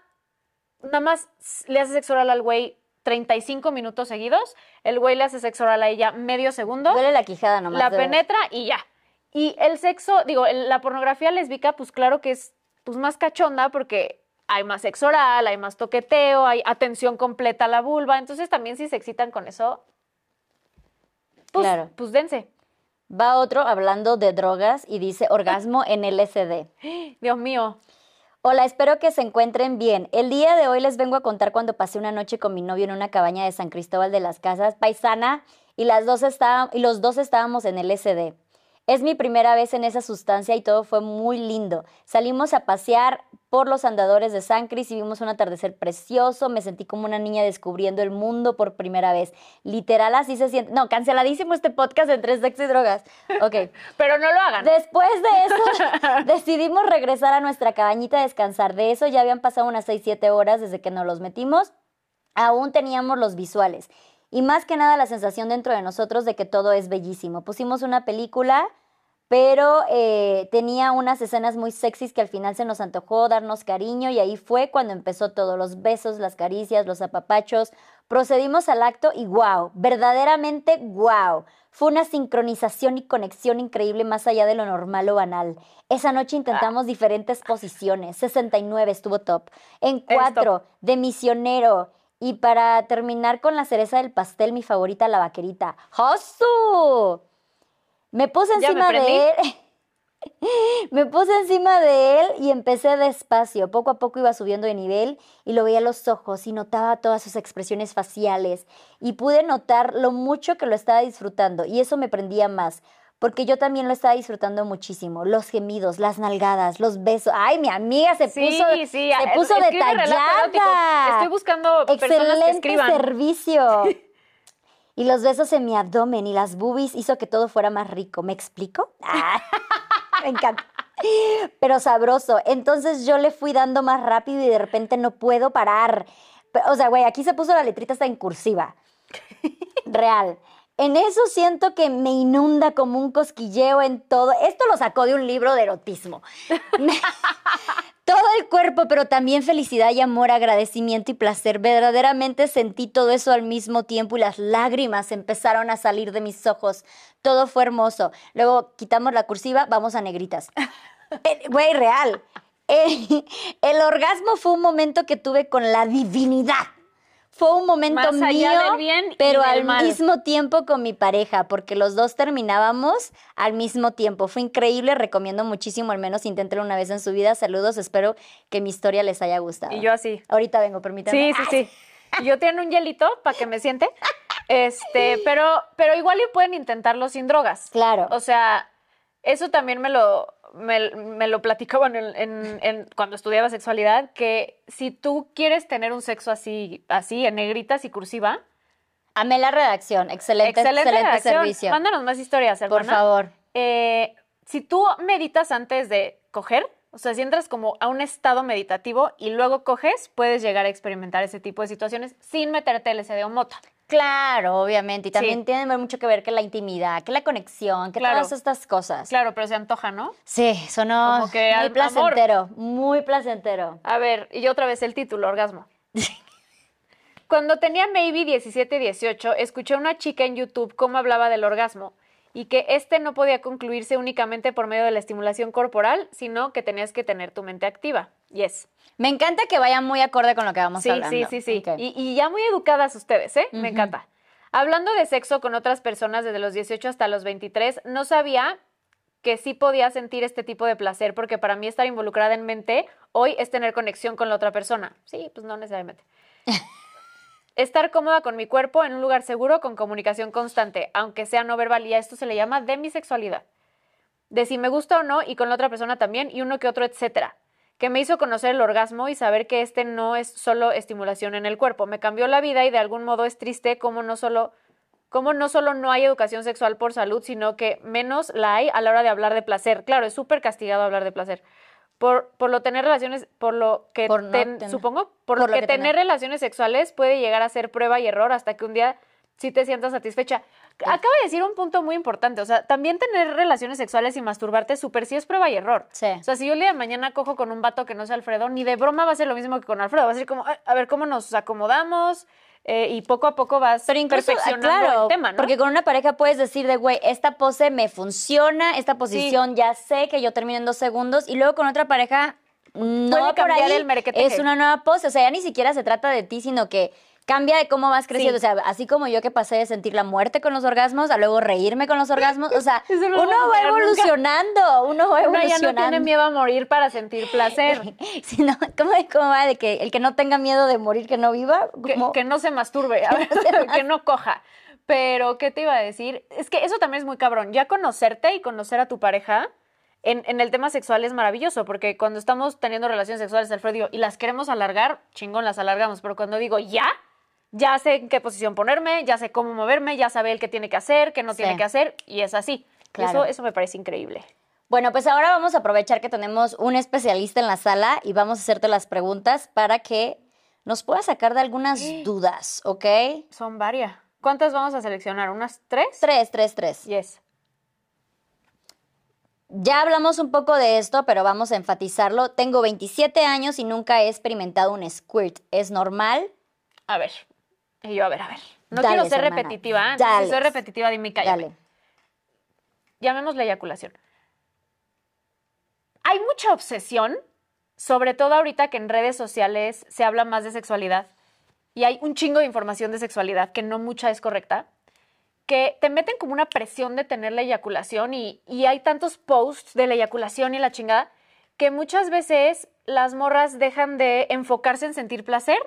nada más le hace sexo oral al güey 35 minutos seguidos, el güey le hace sexo oral a ella medio segundo, Duele la quijada nomás. la ver. penetra y ya. Y el sexo, digo, la pornografía lésbica, pues claro que es pues, más cachonda porque hay más sexo oral, hay más toqueteo, hay atención completa a la vulva. Entonces también si se excitan con eso, pues, Claro. pues dense. Va otro hablando de drogas y dice orgasmo en LSD. Dios mío. Hola, espero que se encuentren bien. El día de hoy les vengo a contar cuando pasé una noche con mi novio en una cabaña de San Cristóbal de las Casas, paisana, y, las dos está- y los dos estábamos en el SD. Es mi primera vez en esa sustancia y todo fue muy lindo. Salimos a pasear por los andadores de San Cris y vimos un atardecer precioso. Me sentí como una niña descubriendo el mundo por primera vez. Literal, así se siente. No, canceladísimo este podcast entre sexo y drogas. Ok. Pero no lo hagan. Después de eso, decidimos regresar a nuestra cabañita a descansar. De eso ya habían pasado unas 6, 7 horas desde que nos los metimos. Aún teníamos los visuales. Y más que nada la sensación dentro de nosotros de que todo es bellísimo. Pusimos una película, pero eh, tenía unas escenas muy sexys que al final se nos antojó darnos cariño y ahí fue cuando empezó todo, los besos, las caricias, los apapachos. Procedimos al acto y wow, verdaderamente wow. Fue una sincronización y conexión increíble más allá de lo normal o banal. Esa noche intentamos diferentes posiciones. 69 estuvo top. En cuatro, de misionero. Y para terminar con la cereza del pastel, mi favorita, la vaquerita. ¡Josu! Me puse me encima de él. Me puse encima de él y empecé despacio. Poco a poco iba subiendo de nivel y lo veía a los ojos y notaba todas sus expresiones faciales. Y pude notar lo mucho que lo estaba disfrutando y eso me prendía más. Porque yo también lo estaba disfrutando muchísimo. Los gemidos, las nalgadas, los besos. Ay, mi amiga se Sí, puso, sí, se puso detallada. Estoy buscando personas que Excelente escriban. servicio. Y los besos en mi abdomen y las boobies hizo que todo fuera más rico. ¿Me explico? Ah, me encanta. Pero sabroso. Entonces yo le fui dando más rápido y de repente no puedo parar. O sea, güey, aquí se puso la letrita hasta en cursiva. Real. En eso siento que me inunda como un cosquilleo en todo. Esto lo sacó de un libro de erotismo. Me- todo el cuerpo, pero también felicidad y amor, agradecimiento y placer. Verdaderamente sentí todo eso al mismo tiempo y las lágrimas empezaron a salir de mis ojos. Todo fue hermoso. Luego quitamos la cursiva, vamos a negritas. Eh, Güey, real. Eh, el orgasmo fue un momento que tuve con la divinidad. Fue un momento Más allá mío, del bien pero del al mal. mismo tiempo con mi pareja, porque los dos terminábamos al mismo tiempo. Fue increíble, recomiendo muchísimo, al menos inténtelo una vez en su vida. Saludos, espero que mi historia les haya gustado. Y yo así. Ahorita vengo, permítanme. Sí, sí, sí. Yo tengo un hielito para que me siente. Este, pero, pero igual y pueden intentarlo sin drogas. Claro. O sea, eso también me lo, me, me lo platicaban en, en- en- cuando estudiaba sexualidad, que si tú quieres tener un sexo así, así, en negritas y cursiva, Amé la redacción. Excelente, excelente, redacción. servicio. Mándanos más historias, Por hermana. favor. Eh, si tú meditas antes de coger, o sea, si entras como a un estado meditativo y luego coges, puedes llegar a experimentar ese tipo de situaciones sin meterte LSD o mota. Claro, obviamente. Y también Sí. tiene mucho que ver que la intimidad, que la conexión, que Claro. todas estas cosas. Claro, pero se antoja, ¿no? Sí, sonó Como que muy placentero, muy placentero. A ver, y otra vez el título, orgasmo. Cuando tenía maybe 17, 18, escuché a una chica en YouTube cómo hablaba del orgasmo y que este no podía concluirse únicamente por medio de la estimulación corporal, sino que tenías que tener tu mente activa. Yes. Me encanta que vaya muy acorde con lo que vamos Sí, hablando. sí, sí, sí. Y ya muy educadas ustedes, ¿eh? Me encanta. Hablando de sexo con otras personas desde los 18 hasta los 23, no sabía que sí podía sentir este tipo de placer, porque para mí estar involucrada en mente hoy es tener conexión con la otra persona. Sí, pues no necesariamente. Estar cómoda con mi cuerpo en un lugar seguro con comunicación constante, aunque sea no verbal, y a esto se le llama demisexualidad. De si me gusta o no, y con la otra persona también, y uno que otro, etcétera. Que me hizo conocer el orgasmo y saber que este no es solo estimulación en el cuerpo. Me cambió la vida y de algún modo es triste como no solo como no solo no hay educación sexual por salud, sino que menos la hay a la hora de hablar de placer. Claro, es súper castigado hablar de placer. Por, por lo tener relaciones, por lo que, Por no ten- tener- supongo, por, por lo lo que, que tener tener. relaciones sexuales puede llegar a ser prueba y error hasta que un día sí te sientas satisfecha. Acaba de decir un punto muy importante, o sea, también tener relaciones sexuales y masturbarte súper sí es prueba y error. Sí. O sea, si yo el día de mañana cojo con un vato que no sea Alfredo, ni de broma va a ser lo mismo que con Alfredo. Va a ser como, "Ay, a ver, ¿cómo nos acomodamos? Eh, y poco a poco vas Pero incluso, perfeccionando claro, el tema, ¿no? porque con una pareja puedes decir de, güey, esta pose me funciona, esta posición ya sé que yo termino en dos segundos, y luego con otra pareja, no Puede por ahí, el es una nueva pose, o sea, ya ni siquiera se trata de ti, sino que cambia de cómo vas creciendo, Sí. o sea, así como yo que pasé de sentir la muerte con los orgasmos a luego reírme con los orgasmos, o sea, no uno va evolucionando, uno va Uno evolucionando. ya no tiene miedo a morir para sentir placer. Sí, no, ¿cómo, cómo va de que el que no tenga miedo de morir, que no viva? que, que no se masturbe, a ver, que no coja. Pero, ¿qué te iba a decir? Es que eso también es muy cabrón. Ya conocerte y conocer a tu pareja en, en el tema sexual es maravilloso, porque cuando estamos teniendo relaciones sexuales, Alfredo, y las queremos alargar, chingón, las alargamos. Pero cuando digo ya, ya sé en qué posición ponerme, ya sé cómo moverme, ya sabe el qué tiene que hacer, qué no Sí. tiene que hacer, y es así. Claro. Eso, eso me parece increíble. Bueno, pues ahora vamos a aprovechar que tenemos un especialista en la sala y vamos a hacerte las preguntas para que nos puedas sacar de algunas dudas, ¿ok? Son varias. ¿Cuántas vamos a seleccionar? ¿Unas tres? Tres, tres, tres. Yes. Ya hablamos un poco de esto, pero vamos a enfatizarlo. Tengo 27 años y nunca he experimentado un squirt. ¿Es normal? A ver. Y yo, a ver, a ver. No Dale, quiero ser repetitiva. Dale. Si soy repetitiva, dime cállame. Dale. Llamémosle eyaculación. Hay mucha obsesión, sobre todo ahorita que en redes sociales se habla más de sexualidad y hay un chingo de información de sexualidad que no mucha es correcta, que te meten como una presión de tener la eyaculación y, y hay tantos posts de la eyaculación y la chingada que muchas veces las morras dejan de enfocarse en sentir placer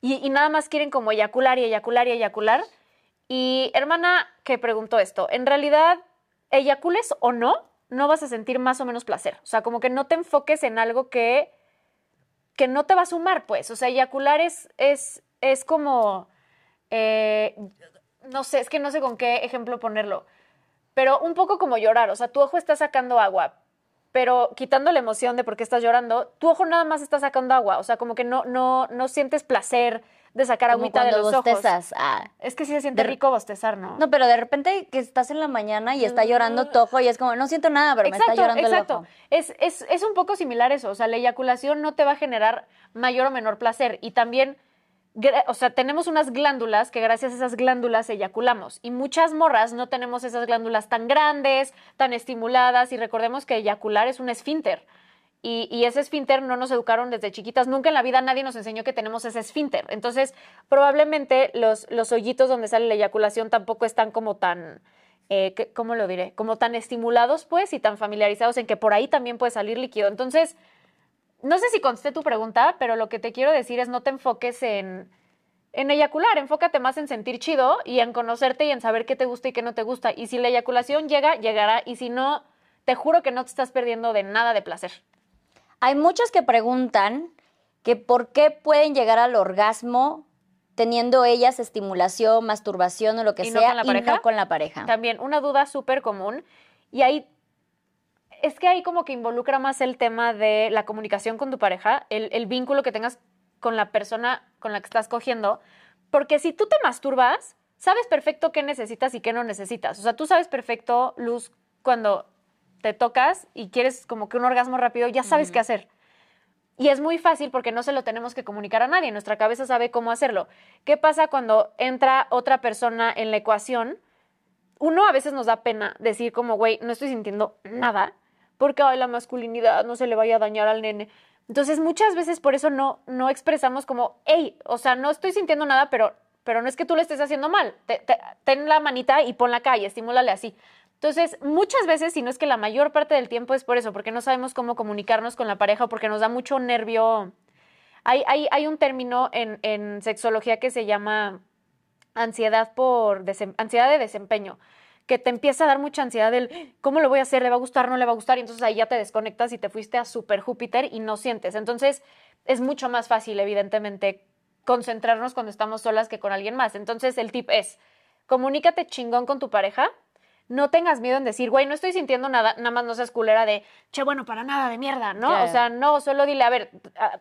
y, nada más quieren como eyacular y eyacular y eyacular. Y hermana que preguntó esto, en realidad, eyacules o no, no vas a sentir más o menos placer. O sea, como que no te enfoques en algo que, que no te va a sumar, pues. O sea, eyacular es, es, es como, eh, no sé, es que no sé con qué ejemplo ponerlo, pero un poco como llorar. O sea, tu ojo está sacando agua, pero quitando la emoción de por qué estás llorando, tu ojo nada más está sacando agua. O sea, como que no, no, no sientes placer de sacar Como agüita de los ojos. bostezas. Ah. Es que sí se siente De- rico bostezar, ¿no? No, pero de repente que estás en la mañana y está llorando tu ojo y es como, no siento nada, pero me está llorando exacto. el ojo. Es, es, es un poco similar eso. O sea, la eyaculación no te va a generar mayor o menor placer. Y también, o sea, tenemos unas glándulas que gracias a esas glándulas eyaculamos. Y muchas morras no tenemos esas glándulas tan grandes, tan estimuladas. Y recordemos que eyacular es un esfínter. Y, ese esfínter no nos educaron desde chiquitas. Nunca en la vida nadie nos enseñó que tenemos ese esfínter. Entonces, probablemente los, los hoyitos donde sale la eyaculación tampoco están como tan, eh, ¿qué- ¿cómo lo diré? Como tan estimulados, pues, y tan familiarizados en que por ahí también puede salir líquido. Entonces, no sé si contesté tu pregunta, pero lo que te quiero decir es no te enfoques en, en eyacular, enfócate más en sentir chido y en conocerte y en saber qué te gusta y qué no te gusta. Y si la eyaculación llega, llegará. Y si no, te juro que no te estás perdiendo de nada de placer. Hay muchos que preguntan que por qué pueden llegar al orgasmo teniendo ellas estimulación, masturbación o lo que ¿Y no sea con la y pareja? no con la pareja. También una duda súper común. Y ahí es que ahí como que involucra más el tema de la comunicación con tu pareja, el, el vínculo que tengas con la persona con la que estás cogiendo. Porque si tú te masturbas, sabes perfecto qué necesitas y qué no necesitas. O sea, tú sabes perfecto, Luz, cuando te tocas y quieres como que un orgasmo rápido, ya sabes qué hacer. Y es muy fácil porque no se lo tenemos que comunicar a nadie. Nuestra cabeza sabe cómo hacerlo. ¿Qué pasa cuando entra otra persona en la ecuación? Uno a veces nos da pena decir como, güey, no estoy sintiendo nada porque ay, la masculinidad no se le vaya a dañar al nene. Entonces muchas veces por eso no, no expresamos como, hey, o sea, no estoy sintiendo nada, pero, pero no es que tú le estés haciendo mal. Te- te- ten la manita y ponla acá y estimúlale así. Entonces, muchas veces, si no es que la mayor parte del tiempo es por eso, porque no sabemos cómo comunicarnos con la pareja o porque nos da mucho nervio. Hay, hay, hay un término en, en sexología que se llama ansiedad por ansiedad de desempeño, que te empieza a dar mucha ansiedad del cómo lo voy a hacer, le va a gustar, no le va a gustar, y entonces ahí ya te desconectas y te fuiste a super Júpiter y no sientes. Entonces, es mucho más fácil, evidentemente, concentrarnos cuando estamos solas que con alguien más. Entonces, el tip es, comunícate chingón con tu pareja, no tengas miedo en decir, güey, no estoy sintiendo nada, nada más no seas culera de, che, bueno, para nada, de mierda, ¿no? O sea, no, solo dile, a ver,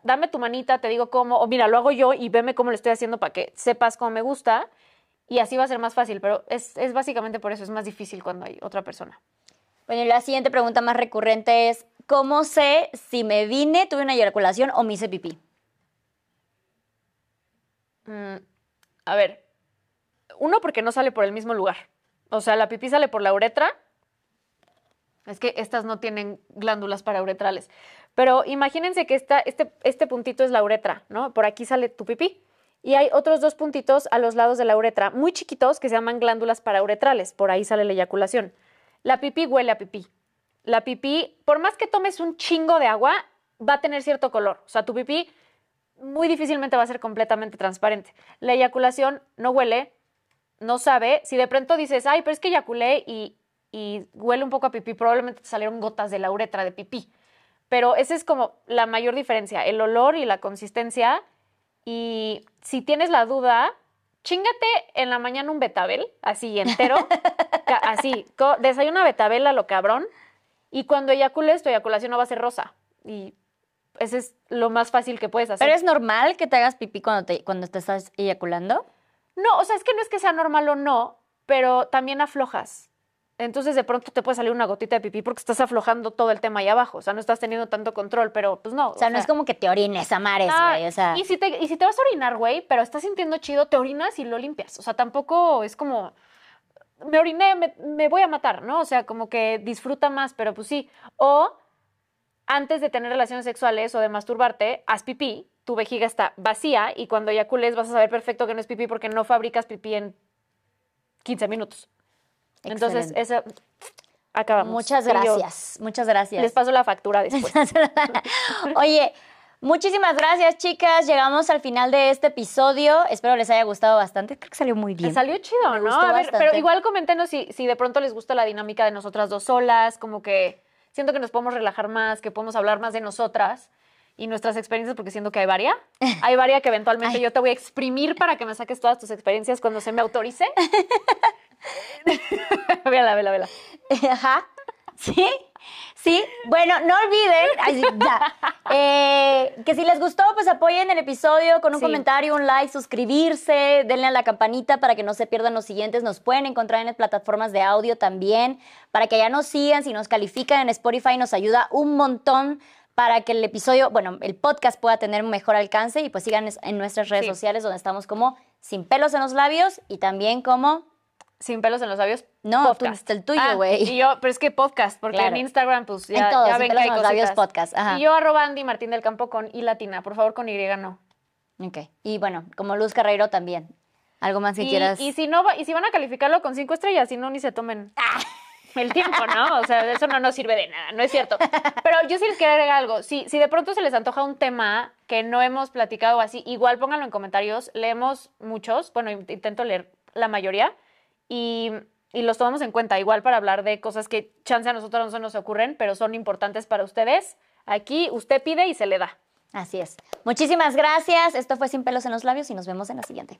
dame tu manita, te digo cómo, o mira, lo hago yo y veme cómo lo estoy haciendo para que sepas cómo me gusta. Y así va a ser más fácil, pero es, es básicamente por eso, es más difícil cuando hay otra persona. Bueno, y la siguiente pregunta más recurrente es, ¿cómo sé si me vine, tuve una eyaculación o me hice pipí? Mm, A ver, uno porque no sale por el mismo lugar. O sea, la pipí sale por la uretra. Es que estas no tienen glándulas parauretrales. Pero imagínense que esta, este, este puntito es la uretra, ¿no? Por aquí sale tu pipí. Y hay otros dos puntitos a los lados de la uretra, muy chiquitos, que se llaman glándulas parauretrales. Por ahí sale la eyaculación. La pipí huele a pipí. La pipí, por más que tomes un chingo de agua, va a tener cierto color. O sea, tu pipí muy difícilmente va a ser completamente transparente. La eyaculación no huele, no sabe. Si de pronto dices, ay, pero es que eyaculé y, y huele un poco a pipí, probablemente te salieron gotas de la uretra de pipí. Pero esa es como la mayor diferencia, el olor y la consistencia. Y si tienes la duda, chingate en la mañana un betabel, así entero, así, desayuna betabel a lo cabrón. Y cuando eyacules, tu eyaculación no va a ser rosa. Y ese es lo más fácil que puedes hacer. ¿Pero es normal que te hagas pipí cuando te, cuando te estás eyaculando? No, o sea, es que no es que sea normal o no, pero también aflojas. Entonces de pronto te puede salir una gotita de pipí porque estás aflojando todo el tema ahí abajo. O sea, no estás teniendo tanto control, pero pues no. O sea, no es como que te orines a mares, güey. o sea. Y si, te, y si te vas a orinar, güey, pero estás sintiendo chido, te orinas y lo limpias. O sea, tampoco es como me oriné, me, me, voy a matar, ¿no? O sea, como que disfruta más, pero pues sí. O antes de tener relaciones sexuales o de masturbarte, haz pipí, tu vejiga está vacía y cuando eyacules vas a saber perfecto que no es pipí porque no fabricas pipí en 15 minutos. Entonces, eso acabamos. Muchas gracias, muchas gracias. Les paso la factura después. Oye, muchísimas gracias, chicas. Llegamos al final de este episodio. Espero les haya gustado bastante. Creo que salió muy bien. Salió chido, ¿no? A ver, pero igual coméntenos si, si de pronto les gusta la dinámica de nosotras dos solas, como que siento que nos podemos relajar más, que podemos hablar más de nosotras y nuestras experiencias, porque siento que hay varias. Hay varias que eventualmente yo te voy a exprimir para que me saques todas tus experiencias cuando se me autorice. vela, vela, vela. Ajá. ¿Sí? Sí, bueno, no olviden eh, que si les gustó, pues apoyen el episodio con un comentario, un like, suscribirse, denle a la campanita para que no se pierdan los siguientes. Nos pueden encontrar en las plataformas de audio también, para que ya nos sigan, si nos califican en Spotify nos ayuda un montón para que el episodio, bueno, el podcast pueda tener un mejor alcance y pues sigan en nuestras redes sociales donde estamos como Sin pelos en los labios y también como sin pelos en los labios. No, tú el tuyo, ah, güey. y yo, pero es que podcast, porque en Instagram, pues ya, en ya ven que hay labios podcast. Y yo arroba Andy Martín del Campo con I latina. Por favor, con Y no. Ok. Y bueno, como Luz Carreiro también. Algo más que quieras. Y si no, y si van a calificarlo con cinco estrellas, si no, ni se tomen el tiempo, ¿no? O sea, eso no nos sirve de nada, no es cierto. Pero yo sí les quiero agregar algo. Si, si de pronto se les antoja un tema que no hemos platicado así, igual pónganlo en comentarios. Leemos muchos. Bueno, intento leer la mayoría y, los tomamos en cuenta, igual para hablar de cosas que chance a nosotros no se nos ocurren, pero son importantes para ustedes. Aquí usted pide y se le da. Así es. Muchísimas gracias. Esto fue Sin pelos en los labios y nos vemos en la siguiente.